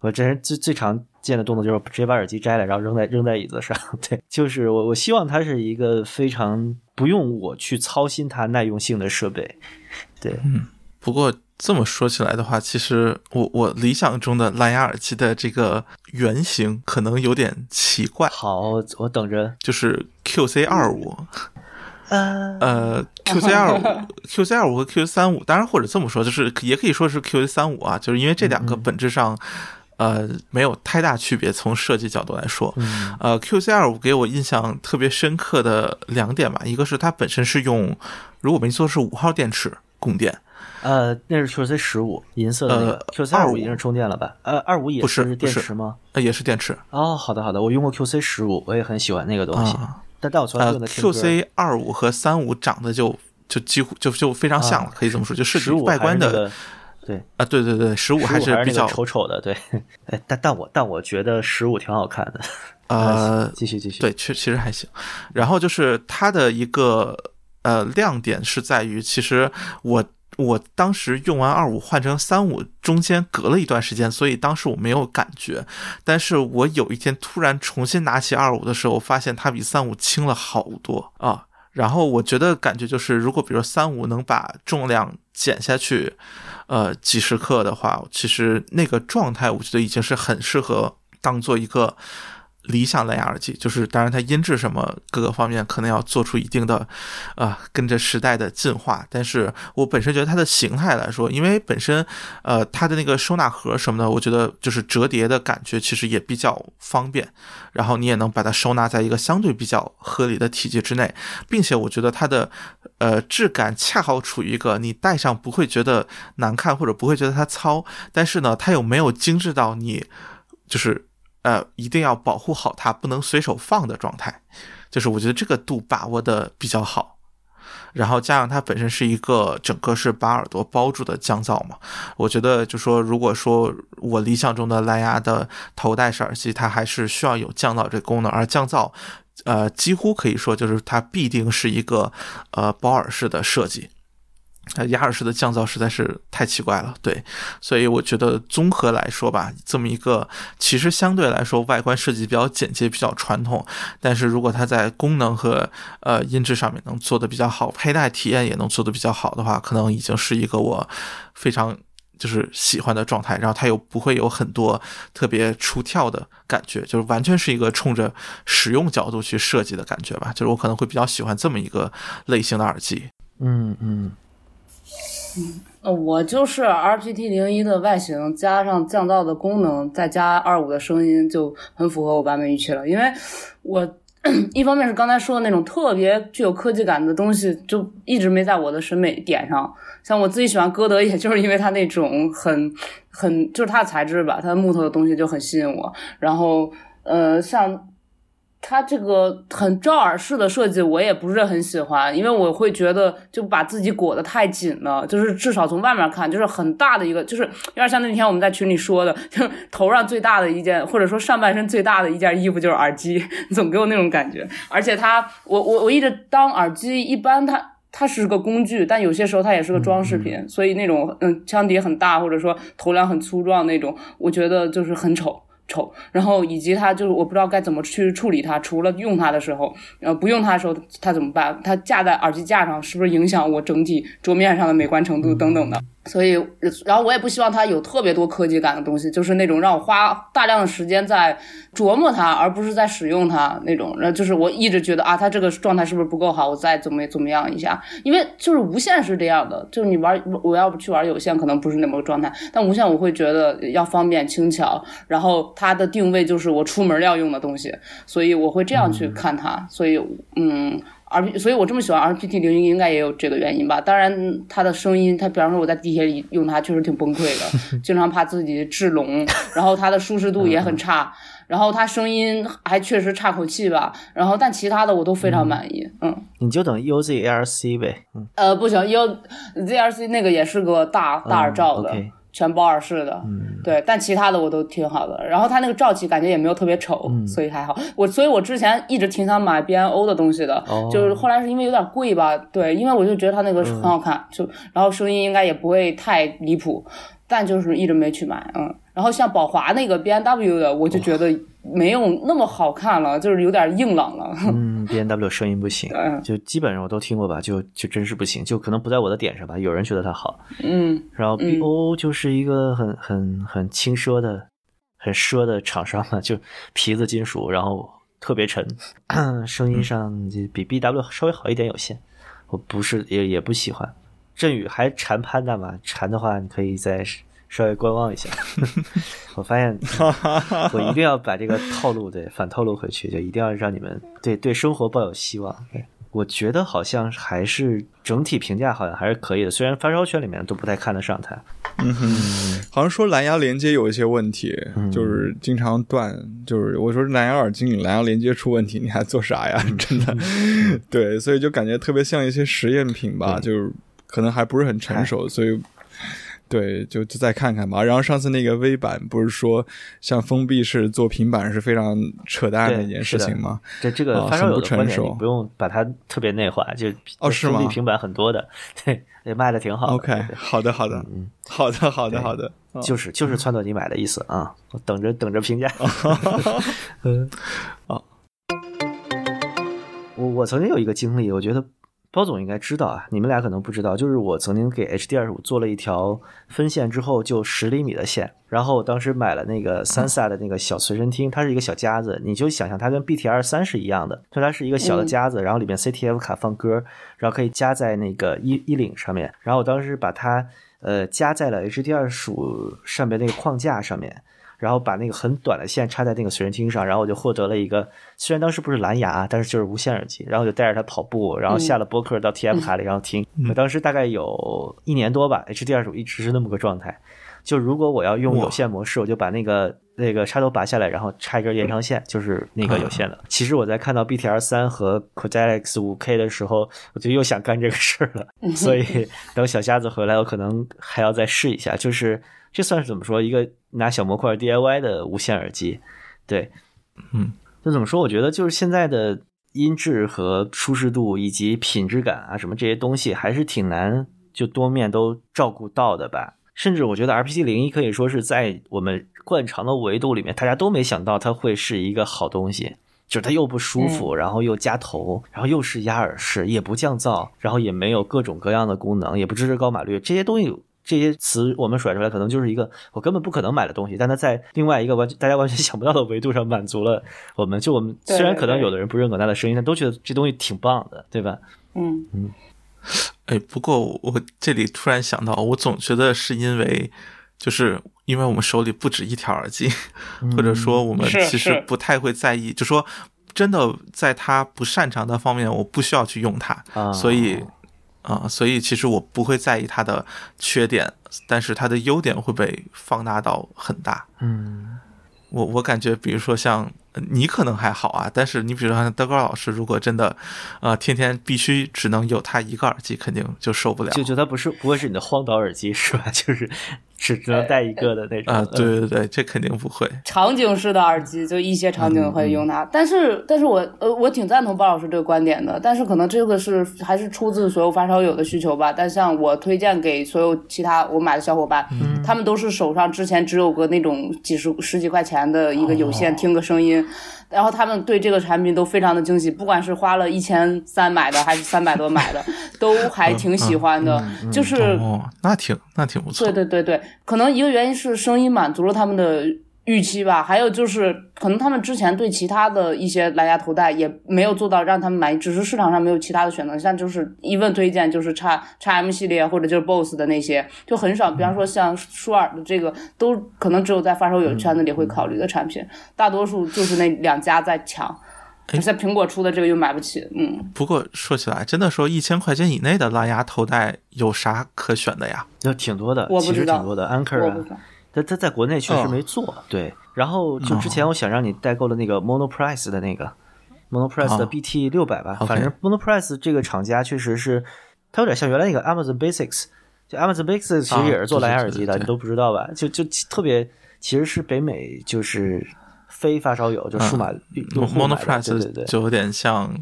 我这人最最常见的动作就是直接把耳机摘了，然后扔在扔在椅子上。对，就是我我希望它是一个非常不用我去操心它耐用性的设备。对，嗯不过这么说起来的话，其实我我理想中的蓝牙耳机的这个原型可能有点奇怪，好，我等着。就是 QC 二五。呃，<laughs> 呃，QC 二五、QC 二五和 QC 三五，当然或者这么说，就是也可以说是 QC 三五啊，就是因为这两个本质上，呃，没有太大区别。从设计角度来说，呃，QC 二五给我印象特别深刻的两点吧，一个是它本身是用，如果没记错是五号电池供电，呃，那是 QC 十五银色的那个、呃 QC 二五25已经是充电了吧？呃，二五也不是电池吗？呃，也是电池哦，好的好的，我用过 QC 十五，我也很喜欢那个东西，啊。但但我从来。，QC 二五和三五长得就就几乎就就非常像了，可以这么说，就设计外观的对，啊，对对对，十五还是比较那个丑丑的，对。<laughs> 哎，但但我但我觉得十五挺好看的。呃，继续继续。对，确其实还行。然后就是它的一个呃亮点是在于，其实我我当时用完二五换成三五，中间隔了一段时间，所以当时我没有感觉。但是我有一天突然重新拿起二五的时候，发现它比三五轻了好多啊。然后我觉得感觉就是，如果比如说三五能把重量减下去，呃，几十克的话，其实那个状态，我觉得已经是很适合当做一个理想蓝牙耳机。就是当然它音质什么各个方面可能要做出一定的，啊、跟着时代的进化。但是我本身觉得它的形态来说，因为本身呃它的那个收纳盒什么的，我觉得就是折叠的感觉其实也比较方便。然后你也能把它收纳在一个相对比较合理的体积之内，并且我觉得它的呃质感恰好处于一个你戴上不会觉得难看或者不会觉得它糙，但是呢它又没有精致到你就是呃一定要保护好它不能随手放的状态，就是我觉得这个度把握的比较好。然后加上它本身是一个整个是把耳朵包住的降噪嘛，我觉得就说如果说我理想中的蓝牙的头戴式耳机，它还是需要有降噪这功能，而降噪，呃，几乎可以说就是它必定是一个呃包耳式的设计。呃，雅尔式的降噪实在是太奇怪了，对，所以我觉得综合来说吧，这么一个其实相对来说外观设计比较简洁、比较传统，但是如果它在功能和呃音质上面能做的比较好，佩戴体验也能做的比较好的话，可能已经是一个我非常就是喜欢的状态。然后它又不会有很多特别出跳的感觉，就是完全是一个冲着使用角度去设计的感觉吧。就是我可能会比较喜欢这么一个类型的耳机。嗯嗯，呃，我就是 RPT 零一的外形加上降噪的功能，再加二五的声音，就很符合我版本预期了。因为我 <clears throat> 一方面是刚才说的那种特别具有科技感的东西，就一直没在我的审美点上。像我自己喜欢歌德，也就是因为它那种很很就是它的材质吧，它的木头的东西就很吸引我。然后呃，像它这个很罩耳式的设计，我也不是很喜欢，因为我会觉得就把自己裹得太紧了，就是至少从外面看，就是很大的一个，就是有点像那天我们在群里说的，就是头上最大的一件，或者说上半身最大的一件衣服就是耳机，<laughs> 总给我那种感觉。而且它，我我我一直当耳机，一般它。它是个工具，但有些时候它也是个装饰品，所以那种嗯腔底很大，或者说头梁很粗壮那种，我觉得就是很丑。丑，然后以及它就是我不知道该怎么去处理它，除了用它的时候，呃，不用它的时候它怎么办？它架在耳机架上是不是影响我整体桌面上的美观程度等等的？所以，然后我也不希望它有特别多科技感的东西，就是那种让我花大量的时间在琢磨它，而不是在使用它那种。然后就是我一直觉得啊，它这个状态是不是不够好？我再怎么怎么样一下。因为就是无线是这样的，就是你玩我要不去玩有线，可能不是那么个状态，但无线我会觉得要方便轻巧，然后它的定位就是我出门要用的东西，所以我会这样去看它。所以，嗯。R，所以我这么喜欢 RPT 零零，应该也有这个原因吧。当然，它的声音，它比方说我在地铁里用它，确实挺崩溃的，经常怕自己制聋。然后它的舒适度也很差，然后它声音还确实差口气吧。然后但其他的我都非常满意。嗯，你就等 UZ ARC 呗。嗯，呃，不行，UZRC 那个也是个大大耳罩的。全包耳式的，对，但其他的我都挺好的。然后它那个罩起感觉也没有特别丑，所以还好。我所以，我之前一直挺想买 BNO 的东西的，就是后来是因为有点贵吧，对，因为我就觉得它那个很好看，就然后声音应该也不会太离谱，但就是一直没去买，嗯。然后像宝华那个 B N W 的，我就觉得没有那么好看了，就是有点硬朗了。嗯，B N W 声音不行，就基本上我都听过吧，就就真是不行，就可能不在我的点上吧。有人觉得它好，嗯。然后 B O 就是一个很很很轻奢的、很奢的厂商嘛，就皮子金属，然后特别沉，<clears throat> 声音上就比 B W 稍微好一点。有限，我不是也也不喜欢。振宇还馋潘达吗？馋的话，你可以再。稍微观望一下，<laughs> 我发现 <laughs> 我一定要把这个套路对反套路回去，就一定要让你们对对生活抱有希望。我觉得好像还是整体评价好像还是可以的，虽然发烧圈里面都不太看得上它。嗯哼，好像说蓝牙连接有一些问题，就是经常断。就是我说蓝牙耳机你蓝牙连接出问题，你还做啥呀？真的，<laughs> 对，所以就感觉特别像一些实验品吧，就是可能还不是很成熟，所以。对，就就再看看吧。然后上次那个微版不是说像封闭式做平板是非常扯淡的一件事情吗？这这个发烧友的观点，你不用把它特别内化，就哦是吗？封闭平板很多的，<laughs> 对，也卖的挺好。OK，好的 <laughs> 好的，嗯，好的好的好的，就是就是撺掇你买的意思啊！我等着等着评价。<laughs> 嗯，啊，我我曾经有一个经历，我觉得。包总应该知道啊，你们俩可能不知道，就是我曾经给 H D 二十五做了一条分线之后就十厘米的线，然后我当时买了那个三萨的那个小随身听，它是一个小夹子，你就想象它跟 B T R 三是一样的，就它是一个小的夹子，然后里面 C T F 卡放歌，然后可以夹在那个衣衣领上面，然后我当时把它呃夹在了 H D 二十五上面那个框架上面。然后把那个很短的线插在那个随身听上，然后我就获得了一个，虽然当时不是蓝牙，但是就是无线耳机。然后就带着它跑步，然后下了播客到 TF 卡里，然后听。我当时大概有一年多吧，HDR 一直是那么个状态。就如果我要用有线模式，我就把那个那个插头拔下来，然后插一根延长线，就是那个有线的。其实我在看到 BTR 三和 Codex 五 K 的时候，我就又想干这个事儿了。所以等小瞎子回来，我可能还要再试一下。就是这算是怎么说一个？拿小模块 DIY 的无线耳机，对，嗯，就怎么说？我觉得就是现在的音质和舒适度以及品质感啊，什么这些东西还是挺难就多面都照顾到的吧。甚至我觉得 RPC 零一可以说是在我们惯常的维度里面，大家都没想到它会是一个好东西，就是它又不舒服，然后又夹头，然后又是压耳式，也不降噪，然后也没有各种各样的功能，也不支持高码率，这些东西。这些词我们甩出来，可能就是一个我根本不可能买的东西，但它在另外一个完全大家完全 <laughs> 想不到的维度上满足了我们。就我们虽然可能有的人不认可它的声音，但都觉得这东西挺棒的，对吧？嗯嗯。哎，不过我这里突然想到，我总觉得是因为，就是因为我们手里不止一条耳机，或者说我们其实不太会在意，就说真的，在他不擅长的方面，我不需要去用它，所以。啊，所以其实我不会在意它的缺点，但是它的优点会被放大到很大。嗯，我我感觉，比如说像你可能还好啊，但是你比如说德高老师，如果真的，呃，天天必须只能有他一个耳机，肯定就受不了。就就他不是不会是你的荒岛耳机是吧？就是。只只能带一个的那种啊，对对对，这肯定不会。场景式的耳机，就一些场景会用它，但是，但是我呃，我挺赞同包老师这个观点的，但是可能这个是还是出自所有发烧友的需求吧。但像我推荐给所有其他我买的小伙伴，他们都是手上之前只有个那种几十十几块钱的一个有线听个声音。然后他们对这个产品都非常的惊喜，不管是花了一千三买的还是三百多买的，<laughs> 都还挺喜欢的。就是哦，那挺那挺不错对。对对对，可能一个原因是声音满足了他们的预期吧，还有就是可能他们之前对其他的一些蓝牙头戴也没有做到让他们满意，只是市场上没有其他的选择，像就是一问推荐就是叉叉 M 系列或者就是 BOSS 的那些就很少，比方说像舒尔的这个都可能只有在发烧友圈子里会考虑的产品，大多数就是那两家在抢。而且苹果出的这个又买不起，嗯，不过说起来，真的说一千块钱以内的蓝牙头戴有啥可选的呀？有挺多的，其我不知道实挺多的，Anchor 啊我不知道，它它在国内确实哦没做，对。然后就之前我想让你代购的那个 Monoprice 的那个 Monoprice 的哦 BT 六百吧反正 Monoprice 这个厂家确实是，它有点像原来那个 Amazon Basics，就 Amazon Basics 其实也是做蓝牙耳机的，啊对对对对你都不知道吧？就就特别，其实是北美就是非发烧友，就数码用户买的，对对 Monoprice 对。就有点像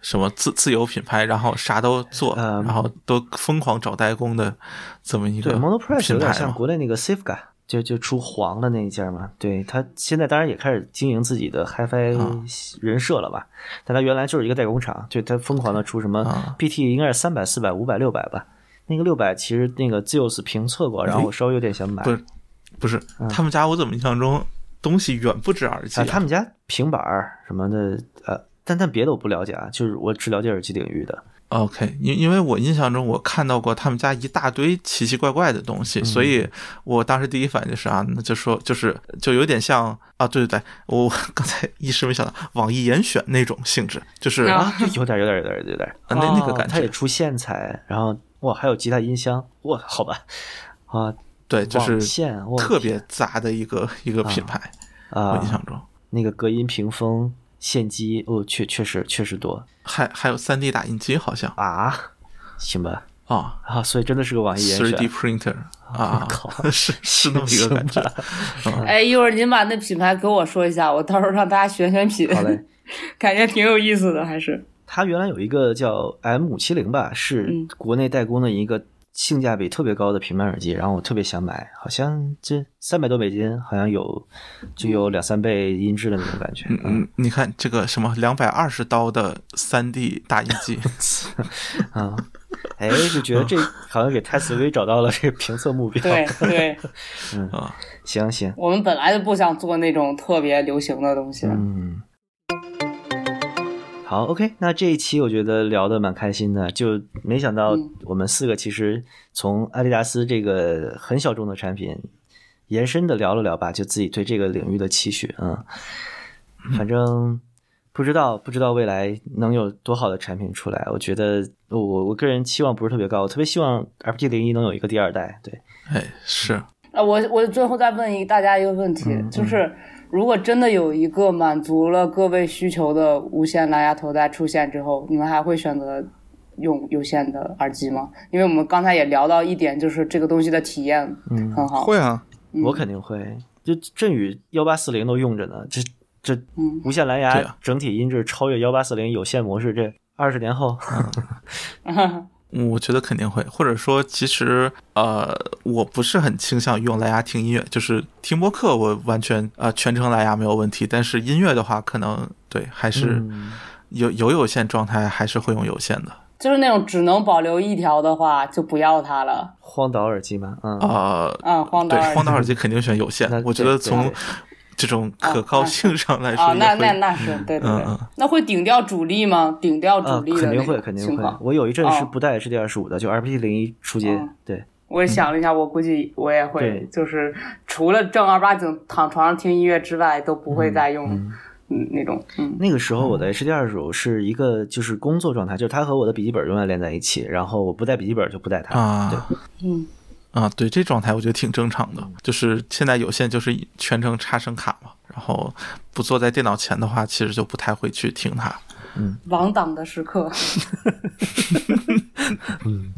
什么自自由品牌，然后啥都做，嗯然后都疯狂找代工的这么一个对，Monoprice 有点。像国内那个 Safeguard，就就出黄的那一件嘛。对，他现在当然也开始经营自己的 HiFi 啊人设了吧？但他原来就是一个代工厂，就他疯狂的出什么啊 BT 应该是三百、四百、五百、六百吧。那个六百其实那个 Zeus 评测过，然后我稍微有点想买。不是不是，嗯他们家我怎么印象中东西远不止耳机啊，他们家平板儿什么的，呃，但但别的我不了解啊，就是我只了解耳机领域的。OK，因因为我印象中我看到过他们家一大堆奇奇怪怪的东西，嗯。所以我当时第一反应就是啊，那就说就是就有点像啊，对对对，我刚才一时没想到网易严选那种性质，就是、啊有点有点有点有点啊那那个哦感觉。它也出线材，然后哇，还有吉他音箱，哇，好吧，啊，对，就是特别杂的一个一个品牌，我啊印，象中。那个隔音屏风线机，哦，确确实确实多。还还有三 D 打印机好像。啊，行吧，啊啊，所以真的是个网易严，3D 选，printer 啊靠，<laughs> 是是那么一个感觉 <laughs> 哎，一会儿您把那品牌给我说一下，我到时候让大家选选品，好嘞。<laughs> 感觉挺有意思的，还是。它原来有一个叫 M 五七零吧，是嗯。国内代工的一个性价比特别高的平板耳机，然后我特别想买，好像这三百多美金，好像有就有两三倍音质的那种感觉。嗯，嗯，你看这个什么两百二十刀的三 D 打印机，<laughs> 啊，哎，就觉得这 <laughs> 好像给泰斯威找到了这个评测目标。对对，嗯行行，我们本来就不想做那种特别流行的东西。嗯。好，OK，那这一期我觉得聊的蛮开心的，就没想到嗯我们四个其实从阿迪达斯这个很小众的产品延伸的聊了聊吧，就自己对这个领域的期许，嗯，反正不知道不知道未来能有多好的产品出来，我觉得我我我个人期望不是特别高，我特别希望 FT 零一能有一个第二代，对，哎，是。啊，我我最后再问一大家一个问题，嗯就是如果真的有一个满足了各位需求的无线蓝牙头戴出现之后，你们还会选择用有线的耳机吗？因为我们刚才也聊到一点，就是这个东西的体验嗯很好。会啊，嗯。我肯定会，就振宇幺八四零都用着呢，这这嗯无线蓝牙啊。整体音质超越幺八四零有线模式，这二十年后，我觉得肯定会，或者说，其实呃，我不是很倾向于用蓝牙听音乐，就是听播客，我完全呃全程蓝牙没有问题，但是音乐的话，可能对还是嗯。有有有线状态，还是会用有线的。就是那种只能保留一条的话，就不要它了。荒岛耳机吗，嗯，呃，啊，荒岛对，耳机荒岛耳机肯定选有线，<laughs> 我觉得从这种可靠性上来说那那。那是对对对，那会顶掉主力吗？顶掉啊主力的肯定会，肯定会。。我有一阵是哦不带 HD 二十五的，就 RPT 零一出街哦，对，我也想了一下，我估计我也会，就是除了正儿八经躺床上听音乐之外，都不会再用嗯那种嗯。那个时候我的 HD 二十五是一个就是工作状态，就是它和我的笔记本永远连在一起，然后我不带笔记本就不带它，对。啊嗯啊，对，这状态我觉得挺正常的。就是现在有线就是全程插声卡嘛，然后不坐在电脑前的话，其实就不太会去听它。嗯亡党的时刻。<laughs> 嗯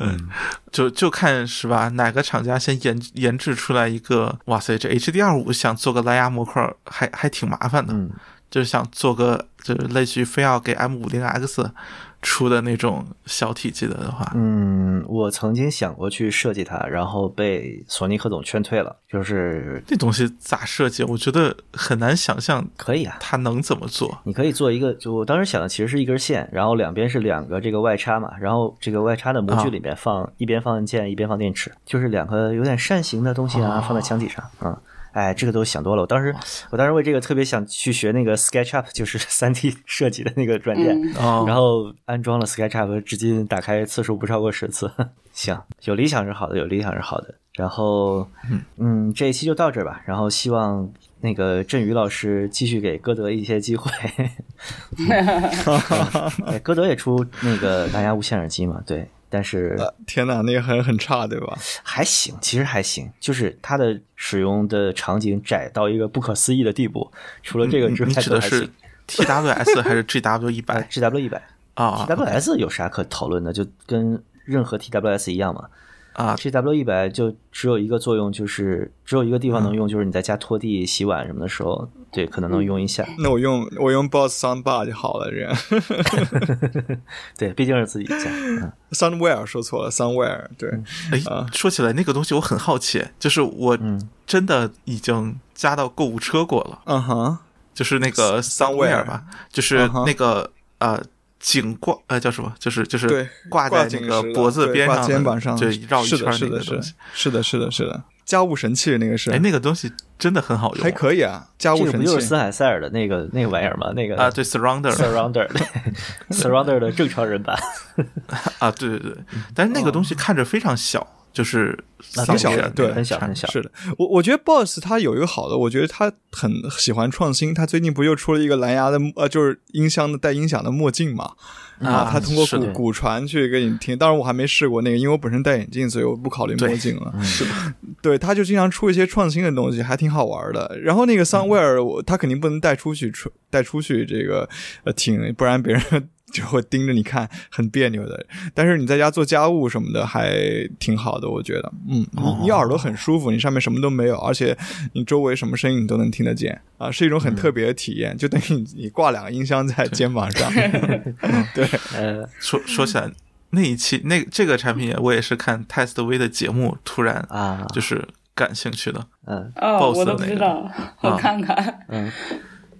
嗯就就看是吧？哪个厂家先研研制出来一个？哇塞，这 HD 二五想做个蓝牙模块还还挺麻烦的，嗯就是想做个就是类似于非要给 M 五零 X 出的那种小体积的的话，嗯，我曾经想过去设计它，然后被索尼克总劝退了。就是那东西咋设计？我觉得很难想象可以啊，它能怎么做。你可以做一个，就我当时想的其实是一根线，然后两边是两个这个外插嘛，然后这个外插的模具里面放、一边放按键，一边放电池，就是两个有点扇形的东西啊，放在墙体上，嗯。哎，这个都想多了。我当时，我当时为这个特别想去学那个 SketchUp，就是 <laughs> 三 D 设计的那个软件，哦然后安装了 SketchUp，至今打开次数不超过十次。<laughs> 行，有理想是好的，有理想是好的。然后，嗯，这一期就到这儿吧。然后希望那个振宇老师继续给歌德一些机会。<laughs> 哎，歌德也出那个蓝牙无线耳机嘛？对，但是呃天哪，那个很很差，对吧？还行，其实还行，就是它的使用的场景窄到一个不可思议的地步。除了这个之外，你指的是 TWS 还是 GW 一百 G W 一百啊 TWS 有啥可讨论的？就跟任何 TWS 一样嘛。啊？G W 一百就只有一个作用，就是只有一个地方能用，就是你在家拖地、洗碗什么的时候，对，可能能用一下。那我用我用 Boss Soundbar 就好了，这样。<laughs> 对，毕竟是自己家。嗯 Soundware 说错了，Soundware 对，哎啊，说起来那个东西，我很好奇，就是我嗯真的已经加到购物车过了，嗯哼，就是那个 Somewhere Somewhere 吧，就是那个呃颈挂呃叫什么？就是就是，挂在那个脖子边上的，肩膀上，就绕一是的，圈儿是的，是的那个东西。，是的，是的，是的，家务神器那个是，哎，那个东西真的很好用，还可以啊，家务神器不就是森海塞尔的那个那个玩意儿吗？那个啊，对 Surrounder Surrounder 对 <laughs> Surrounder 的正常人版。啊，对对对，但是那个东西看着非常小，就是啊扫挺小的对很小很小是的，我我觉得 Boss 他有一个好的，我觉得他很喜欢创新。他最近不又出了一个蓝牙的呃，就是音箱的带音响的墨镜嘛？啊他通过骨骨传去给你听。当然我还没试过那个，因为我本身戴眼镜，所以我不考虑墨镜了。是的，对，他就经常出一些创新的东西，还挺好玩的。然后那个 Soundware，我他肯定不能带出去出带出去这个呃听，不然别人就会盯着你看，很别扭的。但是你在家做家务什么的还挺好的，我觉得，嗯，你你耳朵很舒服，你上面什么都没有，而且你周围什么声音你都能听得见。啊，是一种很特别的体验，就等于你你挂两个音箱在肩膀上 <laughs> <laughs> 对，呃，说说起来那一期那这个产品，我也是看 Test V 的节目，突然啊。就是感兴趣的。嗯。哦，Boss 我都的那个不知道，<laughs> 我看看。嗯，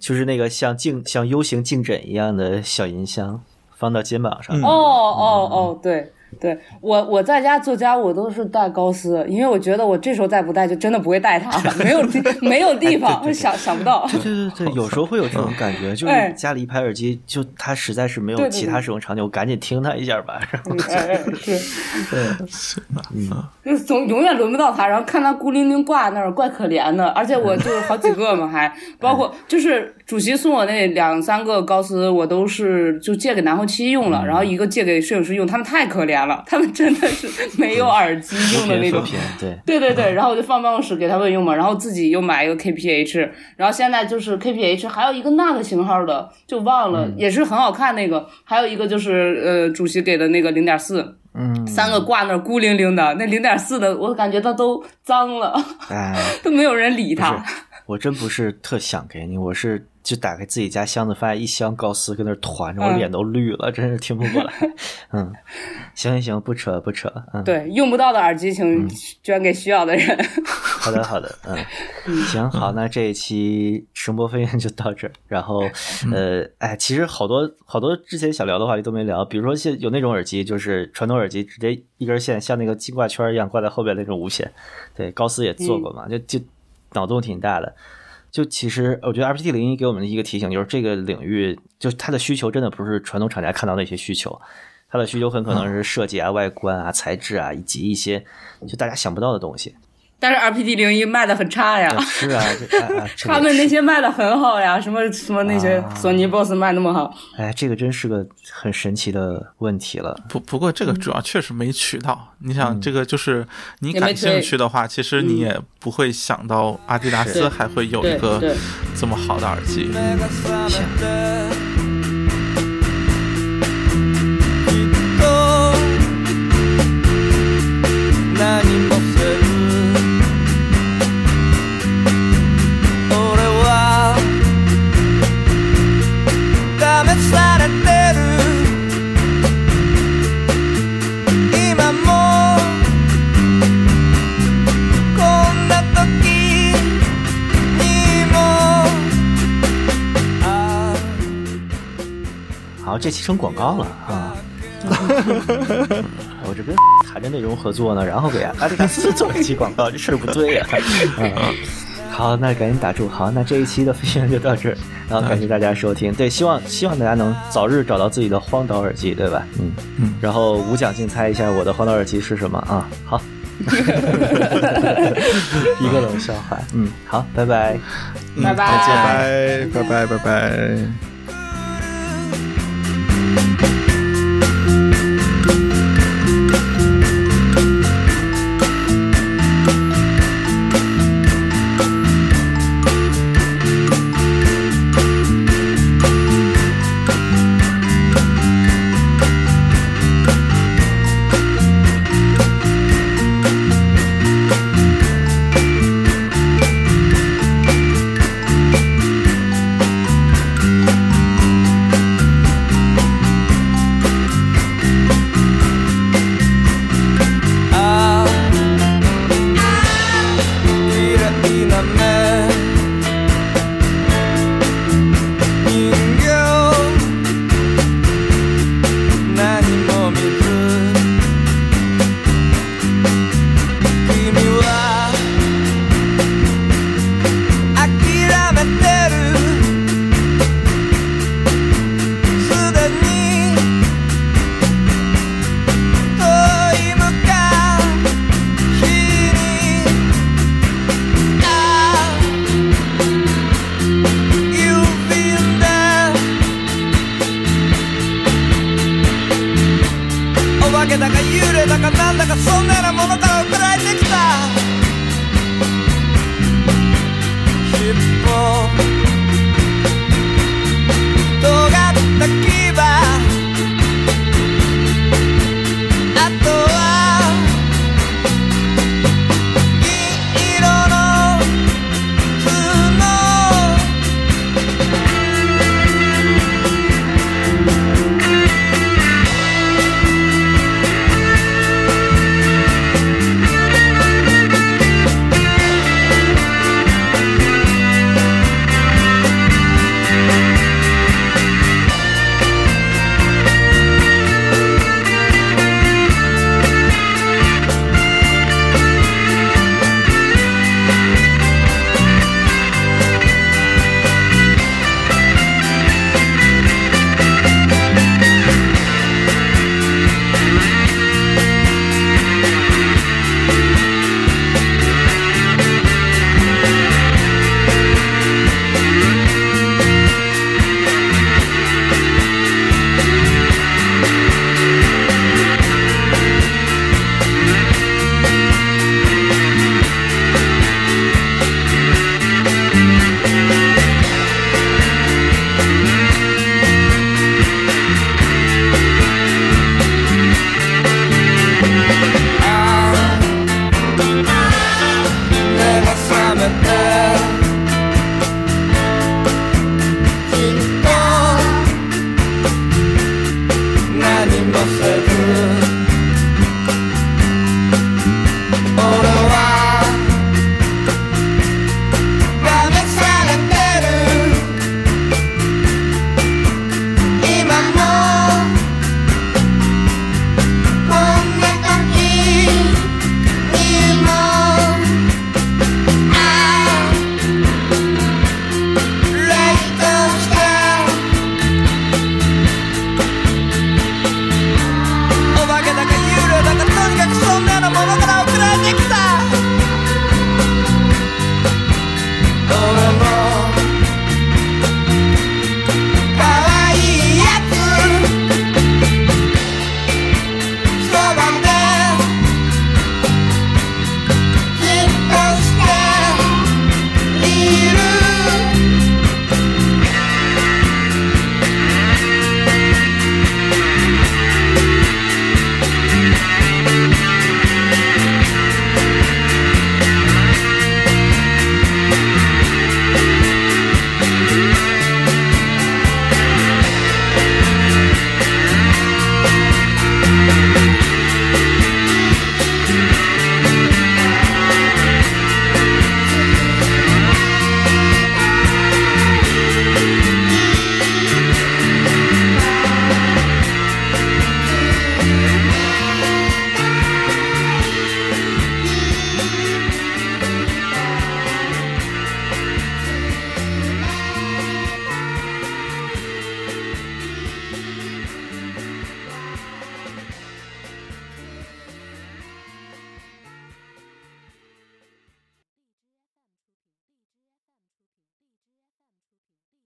就是那个像镜像 U 型镜枕一样的小音箱，放到肩膀上。嗯。哦哦哦，对对，我我在家做家务我都是带高斯，因为我觉得我这时候再不带就真的不会带它了，没有地 <laughs> 没有地方，想想不到。对对对，<laughs> 有时候会有这种感觉，就哎是家里一排耳机，就它实在是没对对有其他使用场景，我赶紧听它一下吧。然后嗯哎哎是，<laughs> 行吧，嗯，就总永远轮不到它，然后看它孤零零挂那儿，怪可怜的。而且我就好几个嘛，还包括就是主席送我那两三个高斯，我都是就借给男后期用了，然后一个借给摄影师用，他们太可怜了，他们真的是没有耳机用的那种。对，对对对，然后我就放办公室给他们用嘛，然后自己又买一个 KPH，然后现在就是 KPH，还有一个那个型号的就忘了，也是很好看那个，还有一个就是呃主席给的那个零点四，嗯，三个挂那儿孤零零的，那零点四的我感觉它都脏了，哎，<laughs> 都没有人理它。，我真不是特想给你，我是就打开自己家箱子，发现一箱高斯跟那团着，我嗯脸都绿了，真是听不过来。<laughs> 嗯，行行行，不扯不扯，嗯，对，用不到的耳机请捐给需要的人。<laughs> 好的，好的，嗯，行，好，那这一期声波飞燕就到这儿。然后，呃，哎，其实好多好多之前想聊的话题都没聊，比如说现有那种耳机，就是传统耳机，直接一根线像那个金挂圈一样挂在后边那种无线。对，高斯也做过嘛，就就脑洞挺大的。就其实我觉得 RPT 零一给我们的一个提醒就是，这个领域就它的需求真的不是传统厂家看到的一些需求，它的需求很可能是设计啊、外观啊、材质啊，以及一些就大家想不到的东西。但是 R P D 零一卖的很差呀，是啊，<laughs> 他们那些卖的很好呀，什么什么那些啊。索尼 BOSS 卖那么好。哎，这个真是个很神奇的问题了。不不过这个主要确实没渠道。你想，这个就是你感兴趣的话，其实你也不会想到阿迪达斯还会有一个这么好的耳机。这期成广告了啊！<laughs> 我这跟 <laughs> 谈着内容合作呢，然后给阿迪达斯做一期广告，这事儿不对呀、<laughs> 嗯。好，那赶紧打住。好，那这一期的分享就到这儿，然后感谢大家收听。对，希望希望大家能早日找到自己的荒岛耳机，对吧？嗯嗯。然后无奖竞猜一下我的荒岛耳机是什么啊？好，一个冷笑话。嗯，好，拜拜。嗯拜拜再见。拜拜拜拜拜。あ